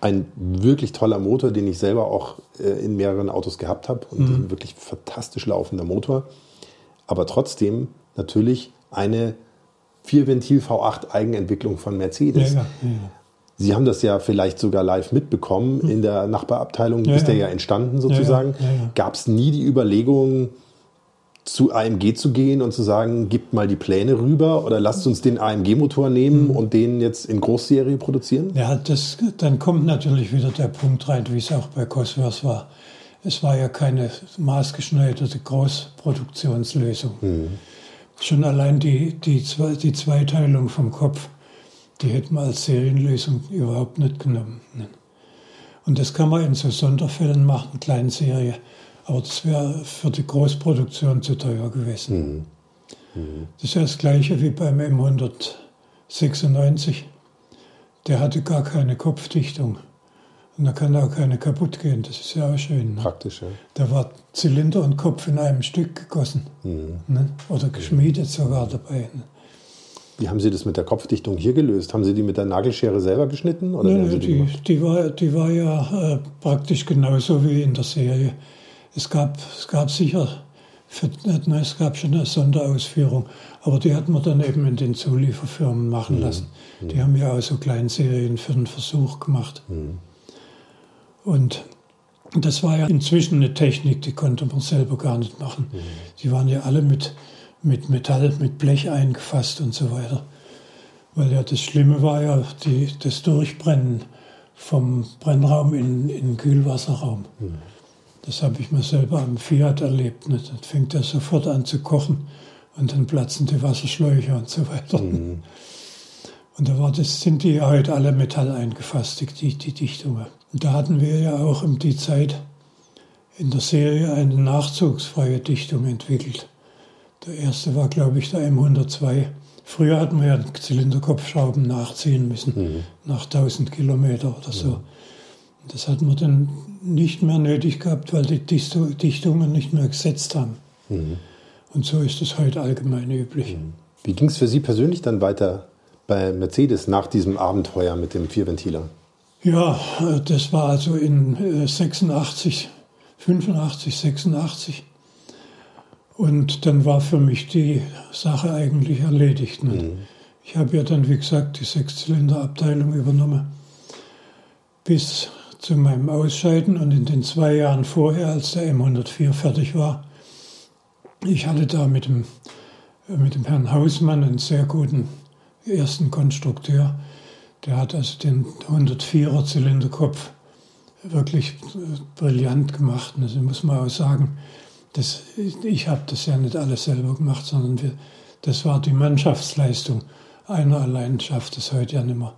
Ein wirklich toller Motor, den ich selber auch äh, in mehreren Autos gehabt habe und mhm. ein wirklich fantastisch laufender Motor. Aber trotzdem natürlich eine Vierventil V8 Eigenentwicklung von Mercedes. Ja, ja, ja. Sie haben das ja vielleicht sogar live mitbekommen hm. in der Nachbarabteilung, ist der ja entstanden sozusagen. Gab es nie die Überlegung, zu AMG zu gehen und zu sagen, gibt mal die Pläne rüber oder lasst uns den AMG-Motor nehmen mhm. und den jetzt in Großserie produzieren? Ja, das, dann kommt natürlich wieder der Punkt rein, wie es auch bei Cosworth war. Es war ja keine maßgeschneiderte Großproduktionslösung. Mhm. Schon allein die, die, die Zweiteilung vom Kopf, die hätten wir als Serienlösung überhaupt nicht genommen. Und das kann man in so Sonderfällen machen, Kleinserie. Aber das wäre für die Großproduktion zu teuer gewesen. Mhm. Mhm. Das ist ja das Gleiche wie beim M196. Der hatte gar keine Kopfdichtung. Und da kann auch keine kaputt gehen. Das ist ja auch schön. Ne? Praktisch, ja. Da war Zylinder und Kopf in einem Stück gegossen. Mhm. Ne? Oder geschmiedet sogar dabei. Ne? Wie haben Sie das mit der Kopfdichtung hier gelöst? Haben Sie die mit der Nagelschere selber geschnitten? Oder Nein, die, die, war, die war ja äh, praktisch genauso wie in der Serie. Es gab, es gab sicher, für, ne, es gab schon eine Sonderausführung, aber die hat man dann eben in den Zulieferfirmen machen mhm. lassen. Mhm. Die haben ja auch so Kleinserien für den Versuch gemacht. Mhm. Und das war ja inzwischen eine Technik, die konnte man selber gar nicht machen. Mhm. Die waren ja alle mit, mit Metall, mit Blech eingefasst und so weiter. Weil ja das Schlimme war ja die, das Durchbrennen vom Brennraum in, in den Kühlwasserraum. Mhm. Das habe ich mir selber am Fiat erlebt. Ne? Dann fängt er sofort an zu kochen und dann platzen die Wasserschläuche und so weiter. Mhm. Und da war das, sind die ja heute alle Metall eingefasst, die, die Dichtungen. Und da hatten wir ja auch um die Zeit in der Serie eine nachzugsfreie Dichtung entwickelt. Der erste war, glaube ich, der M102. Früher hatten wir ja Zylinderkopfschrauben nachziehen müssen, mhm. nach 1000 Kilometer oder so. Mhm. Das hat man dann nicht mehr nötig gehabt, weil die Dichtungen nicht mehr gesetzt haben. Mhm. Und so ist es heute allgemein üblich. Mhm. Wie ging es für Sie persönlich dann weiter bei Mercedes nach diesem Abenteuer mit dem Vierventiler? Ja, das war also in 86, 85, 86. Und dann war für mich die Sache eigentlich erledigt. Mhm. Ich habe ja dann, wie gesagt, die Sechszylinderabteilung übernommen. Bis zu meinem Ausscheiden und in den zwei Jahren vorher, als der M104 fertig war, ich hatte da mit dem, mit dem Herrn Hausmann einen sehr guten ersten Konstrukteur. Der hat also den 104er Zylinderkopf wirklich brillant gemacht. Also muss man auch sagen, das, ich habe das ja nicht alles selber gemacht, sondern wir, das war die Mannschaftsleistung. Einer allein schafft es heute ja nicht mehr.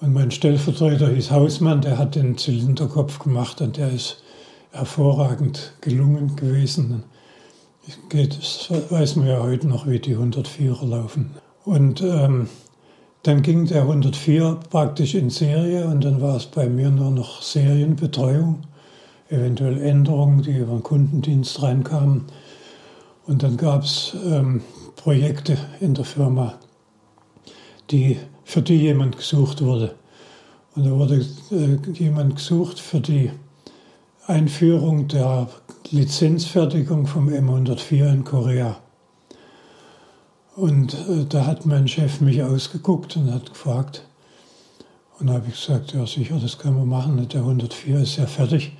Und mein Stellvertreter hieß Hausmann, der hat den Zylinderkopf gemacht und der ist hervorragend gelungen gewesen. Das weiß man ja heute noch, wie die 104er laufen. Und ähm, dann ging der 104 praktisch in Serie und dann war es bei mir nur noch Serienbetreuung, eventuell Änderungen, die über den Kundendienst reinkamen. Und dann gab es ähm, Projekte in der Firma, die für die jemand gesucht wurde. Und da wurde äh, jemand gesucht für die Einführung der Lizenzfertigung vom M104 in Korea. Und äh, da hat mein Chef mich ausgeguckt und hat gefragt. Und da habe ich gesagt, ja sicher, das können wir machen. Der 104 ist ja fertig.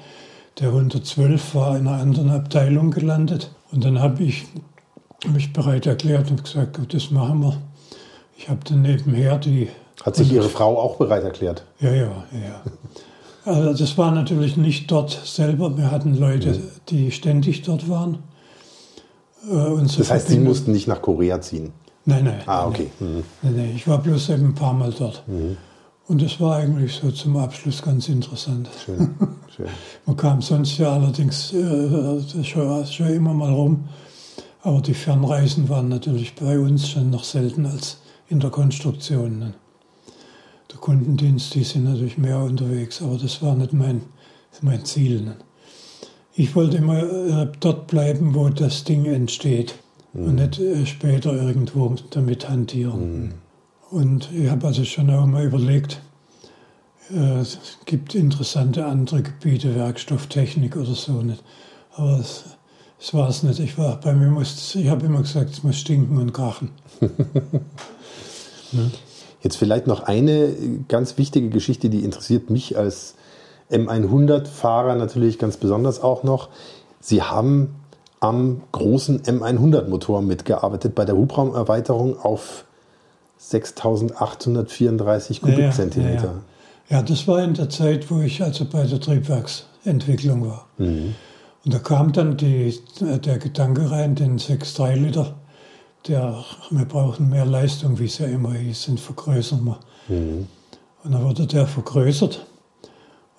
Der 112 war in einer anderen Abteilung gelandet. Und dann habe ich mich bereit erklärt und gesagt, gut, das machen wir. Ich habe dann nebenher die. Hat sich Ihre Frau auch bereit erklärt? Ja, ja, ja. Also das war natürlich nicht dort selber. Wir hatten Leute, mhm. die ständig dort waren. Äh, das heißt, Sie mussten nicht nach Korea ziehen? Nein, nein. Ah, okay. Nein, mhm. nein, nein. Ich war bloß eben ein paar Mal dort. Mhm. Und das war eigentlich so zum Abschluss ganz interessant. Schön, schön. Man kam sonst ja allerdings äh, schon, schon immer mal rum. Aber die Fernreisen waren natürlich bei uns schon noch selten als in der Konstruktion. Ne? Der Kundendienst, die sind natürlich mehr unterwegs, aber das war nicht mein, mein Ziel. Ne? Ich wollte immer äh, dort bleiben, wo das Ding entsteht mhm. und nicht äh, später irgendwo damit hantieren. Mhm. Und ich habe also schon auch mal überlegt, äh, es gibt interessante andere Gebiete, Werkstofftechnik oder so nicht. Aber es, es war es nicht. Ich war bei mir muss, ich habe immer gesagt, es muss stinken und krachen. Jetzt vielleicht noch eine ganz wichtige Geschichte, die interessiert mich als M100-Fahrer natürlich ganz besonders auch noch. Sie haben am großen M100-Motor mitgearbeitet bei der Hubraumerweiterung auf 6834 Kubikzentimeter. Ja, ja, ja. ja, das war in der Zeit, wo ich also bei der Triebwerksentwicklung war. Mhm. Und da kam dann die, der Gedanke rein, den 6,3 Liter, der, wir brauchen mehr Leistung, wie es ja immer hieß, und vergrößern wir. Mhm. Und dann wurde der vergrößert.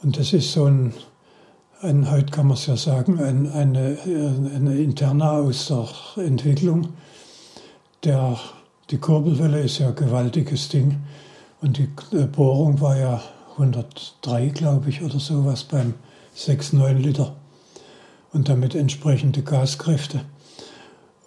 Und das ist so ein, ein heute kann man es ja sagen, ein, eine, eine interne Entwicklung. Der, die Kurbelwelle ist ja ein gewaltiges Ding. Und die Bohrung war ja 103, glaube ich, oder sowas beim 6,9 Liter und damit entsprechende Gaskräfte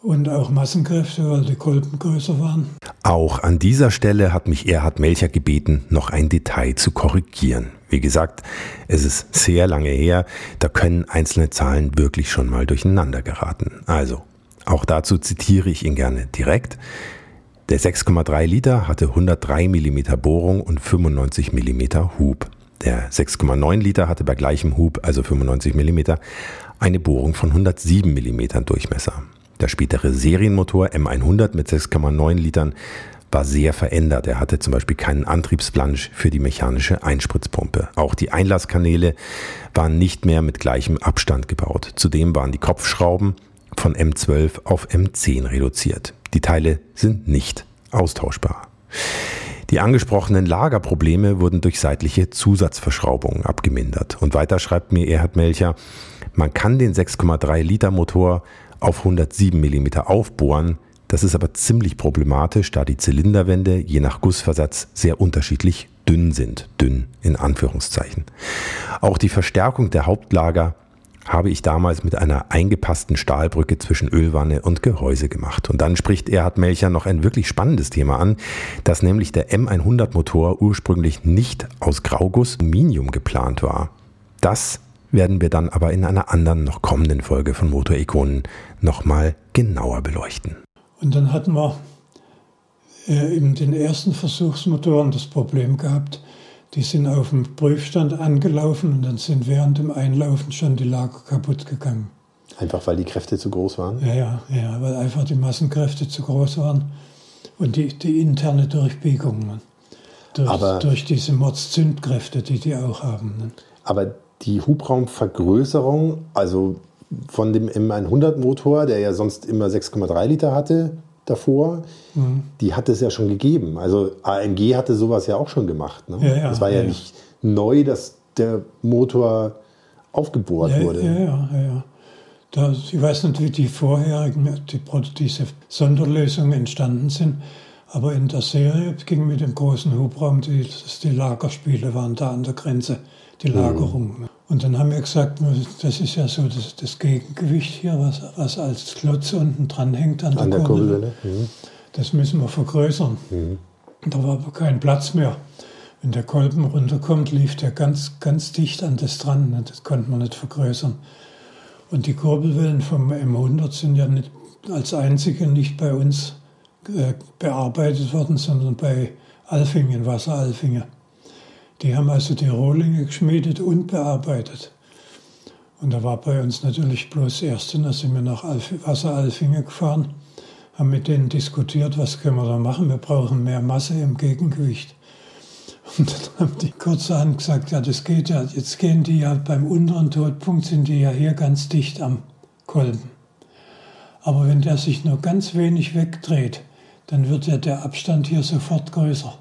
und auch Massenkräfte, weil die Kolben größer waren. Auch an dieser Stelle hat mich Erhard Melcher gebeten, noch ein Detail zu korrigieren. Wie gesagt, es ist sehr lange her, da können einzelne Zahlen wirklich schon mal durcheinander geraten. Also, auch dazu zitiere ich ihn gerne direkt. Der 6,3 Liter hatte 103 mm Bohrung und 95 mm Hub. Der 6,9 Liter hatte bei gleichem Hub, also 95 mm, eine Bohrung von 107 mm Durchmesser. Der spätere Serienmotor M100 mit 6,9 Litern war sehr verändert. Er hatte zum Beispiel keinen Antriebsplansch für die mechanische Einspritzpumpe. Auch die Einlasskanäle waren nicht mehr mit gleichem Abstand gebaut. Zudem waren die Kopfschrauben von M12 auf M10 reduziert. Die Teile sind nicht austauschbar. Die angesprochenen Lagerprobleme wurden durch seitliche Zusatzverschraubungen abgemindert. Und weiter schreibt mir Erhard Melcher, man kann den 6,3 Liter Motor auf 107 mm aufbohren. Das ist aber ziemlich problematisch, da die Zylinderwände je nach Gussversatz sehr unterschiedlich dünn sind. Dünn in Anführungszeichen. Auch die Verstärkung der Hauptlager habe ich damals mit einer eingepassten Stahlbrücke zwischen Ölwanne und Gehäuse gemacht. Und dann spricht Erhard Melcher noch ein wirklich spannendes Thema an, dass nämlich der M100 Motor ursprünglich nicht aus Grauguss Aluminium geplant war. Das werden wir dann aber in einer anderen, noch kommenden Folge von Motorikonen nochmal genauer beleuchten. Und dann hatten wir äh, in den ersten Versuchsmotoren das Problem gehabt, die sind auf dem Prüfstand angelaufen und dann sind während dem Einlaufen schon die Lager kaputt gegangen. Einfach weil die Kräfte zu groß waren? Ja, ja, ja weil einfach die Massenkräfte zu groß waren und die, die interne Durchbiegung. Durch, aber, durch diese Mordzündkräfte, die die auch haben. Ne? Aber die Hubraumvergrößerung, also von dem M100-Motor, der ja sonst immer 6,3 Liter hatte davor, mhm. die hat es ja schon gegeben. Also AMG hatte sowas ja auch schon gemacht. Ne? Ja, ja, das war ja, ja, nicht neu, dass der Motor aufgebohrt wurde. Ja, ja, ja. Da, ich weiß nicht, wie die vorherigen, die, diese Sonderlösungen entstanden sind, aber in der Serie ging mit dem großen Hubraum, die, die Lagerspiele waren da an der Grenze die Lagerung. Mhm. Und dann haben wir gesagt, das ist ja so das, das Gegengewicht hier, was, was, als Klotz unten dran hängt an, an der, Kurbel. Mhm. Das müssen wir vergrößern. Mhm. Da war aber kein Platz mehr. Wenn der Kolben runterkommt, lief der ganz, ganz dicht an das dran. Das konnte man nicht vergrößern. Und die Kurbelwellen vom M100 sind ja nicht als einzige nicht bei uns äh, bearbeitet worden, sondern bei Alfingen, Wasseralfingen. Die haben also die Rohlinge geschmiedet und bearbeitet. Und da war bei uns natürlich bloß Erste, da sind wir nach Alf Wasseralfingen gefahren, haben mit denen diskutiert, was können wir da machen, wir brauchen mehr Masse im Gegengewicht. Und dann haben die kurzerhand gesagt, ja, das geht ja, jetzt gehen die ja beim unteren Todpunkt, sind die ja hier ganz dicht am Kolben. Aber wenn der sich nur ganz wenig wegdreht, dann wird ja der Abstand hier sofort größer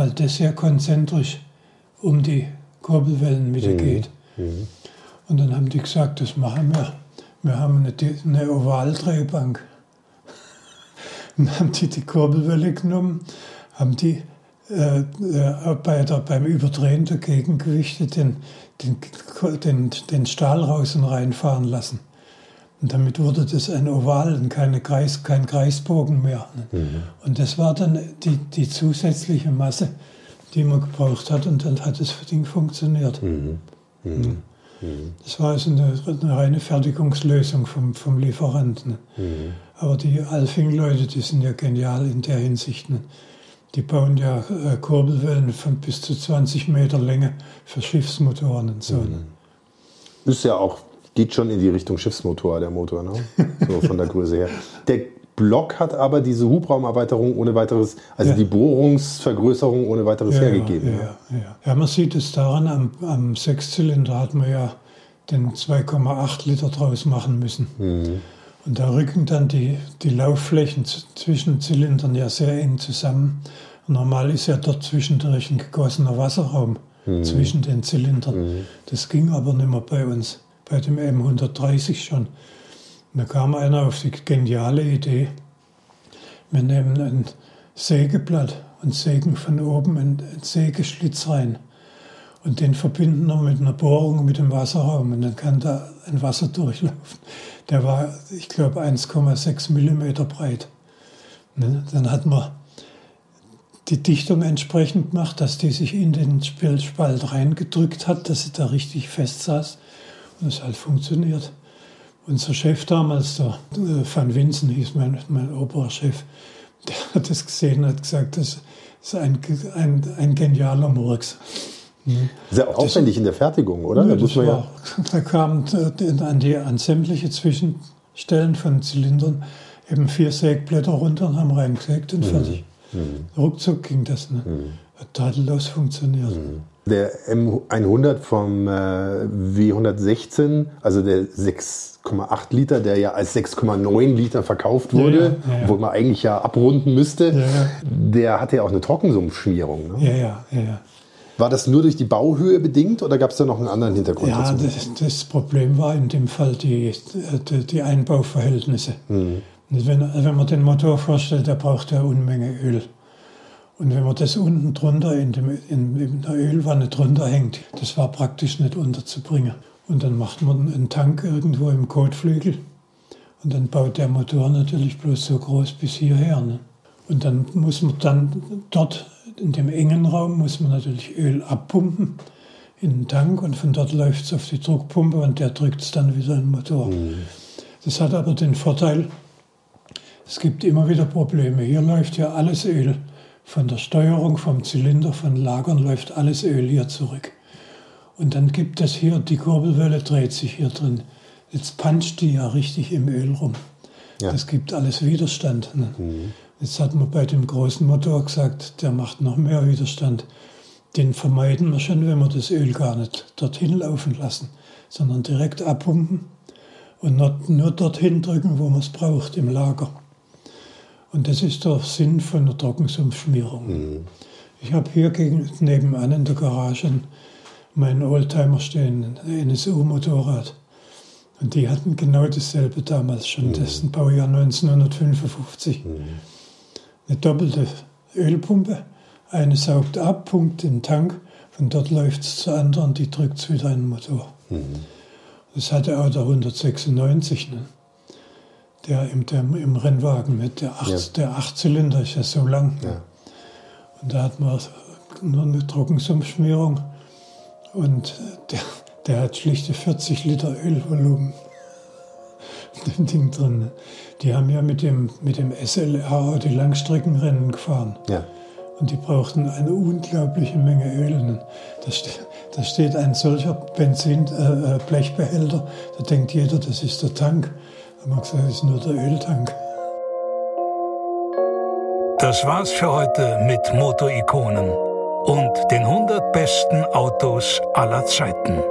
weil das sehr konzentrisch um die Kurbelwellenmitte mhm. geht. Mhm. Und dann haben die gesagt, das machen wir. Wir haben eine, eine Ovaldrehbank. dann haben die die Kurbelwelle genommen, haben die äh, äh, bei der, beim Überdrehen der Gegengewichte den, den, den, den Stahl raus und reinfahren lassen. Und damit wurde das ein Oval und keine Kreis, kein Kreisbogen mehr. Mhm. Und das war dann die, die zusätzliche Masse, die man gebraucht hat und dann hat das Ding funktioniert. Mhm. Mhm. mhm. Das war also eine, eine, reine Fertigungslösung vom, vom Lieferanten. Mhm. Aber die Alfing-Leute, die sind ja genial in der Hinsicht. Ne? Die bauen ja äh, Kurbelwellen von bis zu 20 Meter Länge für Schiffsmotoren und so. Ne? Ist ja auch geht schon in die Richtung Schiffsmotor, der Motor, ne? so von der Größe her. Der Block hat aber diese Hubraumerweiterung ohne weiteres, also ja. die Bohrungsvergrößerung ohne weiteres ja, hergegeben. Ja, ja, ja, man sieht es daran, am, am Sechszylinder hat man ja den 2,8 Liter draus machen müssen. Mhm. Und da rücken dann die, die Laufflächen zwischen Zylindern ja sehr eng zusammen. Und normal ist ja dort zwischendurch ein gegossener Wasserraum mhm. zwischen den Zylindern. Mhm. Das ging aber nicht mehr bei uns, bei dem M130 schon. Und da kam einer auf die geniale Idee, wir nehmen ein Sägeblatt und sägen von oben einen Sägeschlitz rein. Und den verbinden wir mit einer Bohrung mit dem Wasserraum und dann kann da ein Wasser durchlaufen. Der war, ich glaube, 1,6 Millimeter breit. Ne? Dann hat man die Dichtung entsprechend gemacht, dass die sich in den Spalt reingedrückt hat, dass sie da richtig fest saß und es halt funktioniert. Unser Chef damals, der äh, Van Winsen hieß mein, mein Oberchef, der hat das gesehen und hat gesagt, das ist ein, ein, ein genialer Murks. Sehr aufwendig in der Fertigung, oder? Ja, da, muss man war, ja da kamen äh, an, die, an sämtliche Zwischenstellen von Zylindern eben vier Sägblätter runter und haben reingesägt und mhm. fertig. Mhm. Ruckzuck ging das. Ne? Mhm. Hat tadellos funktioniert. Mhm. Der M100 vom äh, W116, also der 6,8 Liter, der ja als 6,9 Liter verkauft wurde, ja, ja, ja, wo man eigentlich ja abrunden müsste, der hatte ja auch eine Trockensumpfschmierung. Ne? Ja, ja, ja. War das nur durch die Bauhöhe bedingt oder gab es da noch einen anderen Hintergrund? Ja, das, das, Problem war in dem Fall die, die, die Einbauverhältnisse. Mhm. Wenn, wenn man den Motor vorstellt, der braucht ja Unmenge Öl. Und wenn man das unten drunter in, dem, in, in der Ölwanne drunter hängt, das war praktisch nicht unterzubringen. Und dann macht man einen Tank irgendwo im Kotflügel und dann baut der Motor natürlich bloß so groß bis hierher. Ne? Und dann muss man dann dort in dem engen Raum muss man natürlich Öl abpumpen in den Tank und von dort läuft es auf die Druckpumpe und der drückt es dann wieder in den Motor. Mhm. Das hat aber den Vorteil, es gibt immer wieder Probleme. Hier läuft ja alles Öl. Von der Steuerung, vom Zylinder, von Lagern läuft alles Öl hier zurück. Und dann gibt es hier, die Kurbelwelle dreht sich hier drin. Jetzt puncht die ja richtig im Öl rum. Ja. Das gibt alles Widerstand. Ne? Mhm. Jetzt hat man bei dem großen Motor gesagt, der macht noch mehr Widerstand. Den vermeiden wir schon, wenn wir das Öl gar nicht dorthin laufen lassen, sondern direkt abpumpen und nur dorthin drücken, wo man es braucht, im Lager. Und das ist der Sinn von der Trockensumpfschmierung. Mhm. Ich habe hier gegen, nebenan in der Garage meinen Oldtimer stehen, ein NSU-Motorrad. Und die hatten genau dasselbe damals schon, mhm. das ist ein Baujahr 1955. Mhm eine doppelte Ölpumpe. Eine saugt ab, pumpt den Tank, von dort läuft es zur anderen, die drückt es wieder in den Motor. Mhm. Das hatte auch der 196, ne? Der, im, der im Rennwagen mit der, Acht, ja. der Achtzylinder ist ja so lang. Ja. Und da hat man nur eine Trockensumpfschmierung und der, der hat schlichte 40 Liter Ölvolumen dem Ding drin. Die haben ja mit dem, mit dem SLR die Langstreckenrennen gefahren. Ja. Und die brauchten eine unglaubliche Menge Öl. Da, steht, da steht ein solcher Benzin-Blechbehälter, äh, da denkt jeder, das ist der Tank. Aber man gesagt, das ist nur der Öltank. Das war's für heute mit Motorikonen und den 100 besten Autos aller Zeiten.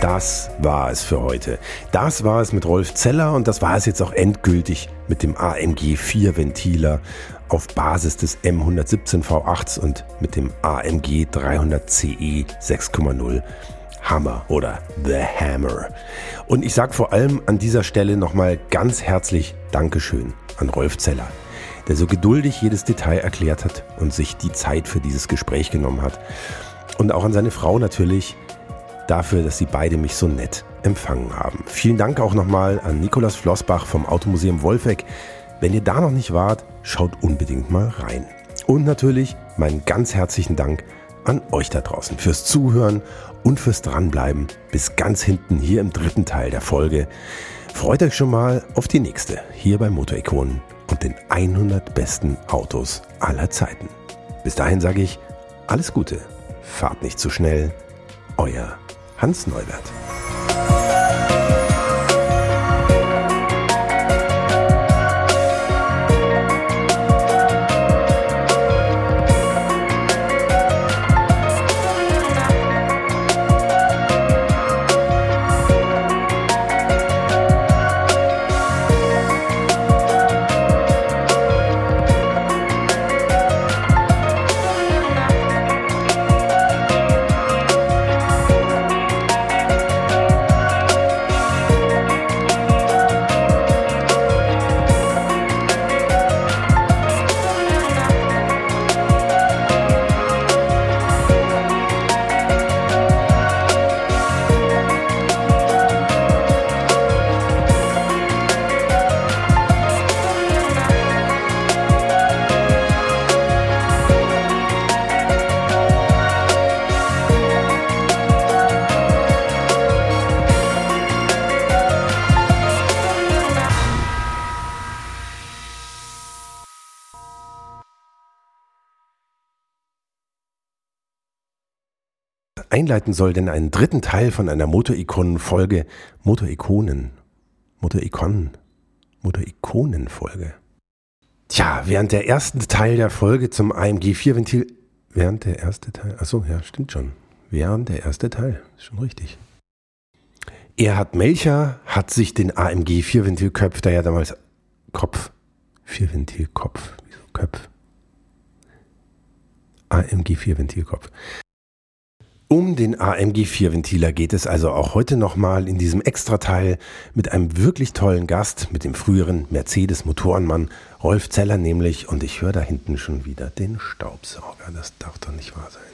Das war es für heute. Das war es mit Rolf Zeller und das war es jetzt auch endgültig mit dem AMG 4 Ventiler auf Basis des M117 V8s und mit dem AMG 300 CE 6,0 Hammer oder The Hammer. Und ich sage vor allem an dieser Stelle nochmal ganz herzlich Dankeschön an Rolf Zeller, der so geduldig jedes Detail erklärt hat und sich die Zeit für dieses Gespräch genommen hat. Und auch an seine Frau natürlich, dafür, dass Sie beide mich so nett empfangen haben. Vielen Dank auch nochmal an Nikolaus Flossbach vom Automuseum Wolfegg. Wenn ihr da noch nicht wart, schaut unbedingt mal rein. Und natürlich meinen ganz herzlichen Dank an euch da draußen fürs Zuhören und fürs Dranbleiben bis ganz hinten hier im dritten Teil der Folge. Freut euch schon mal auf die nächste hier bei Motorikonen und den 100 besten Autos aller Zeiten. Bis dahin sage ich alles Gute, fahrt nicht zu schnell, euer Hans Neubert. Einleiten soll denn einen dritten Teil von einer Motorikonen-Folge, Motorikonen, Motorikonen, Motorikonen-Folge. Tja, während der ersten Teil der Folge zum AMG 4-Ventil, während der erste Teil, achso, ja, stimmt schon, während der erste Teil, ist schon richtig. Erhard Melcher hat sich den AMG 4-Ventil-Köpf, der ja damals Kopf, 4-Ventil-Kopf, wieso Köpf? AMG 4-Ventil-Kopf. Um den AMG 4-Ventiler geht es also auch heute nochmal in diesem Extrateil mit einem wirklich tollen Gast, mit dem früheren Mercedes-Motorenmann Rolf Zeller nämlich. Und ich höre da hinten schon wieder den Staubsauger. Das darf doch nicht wahr sein.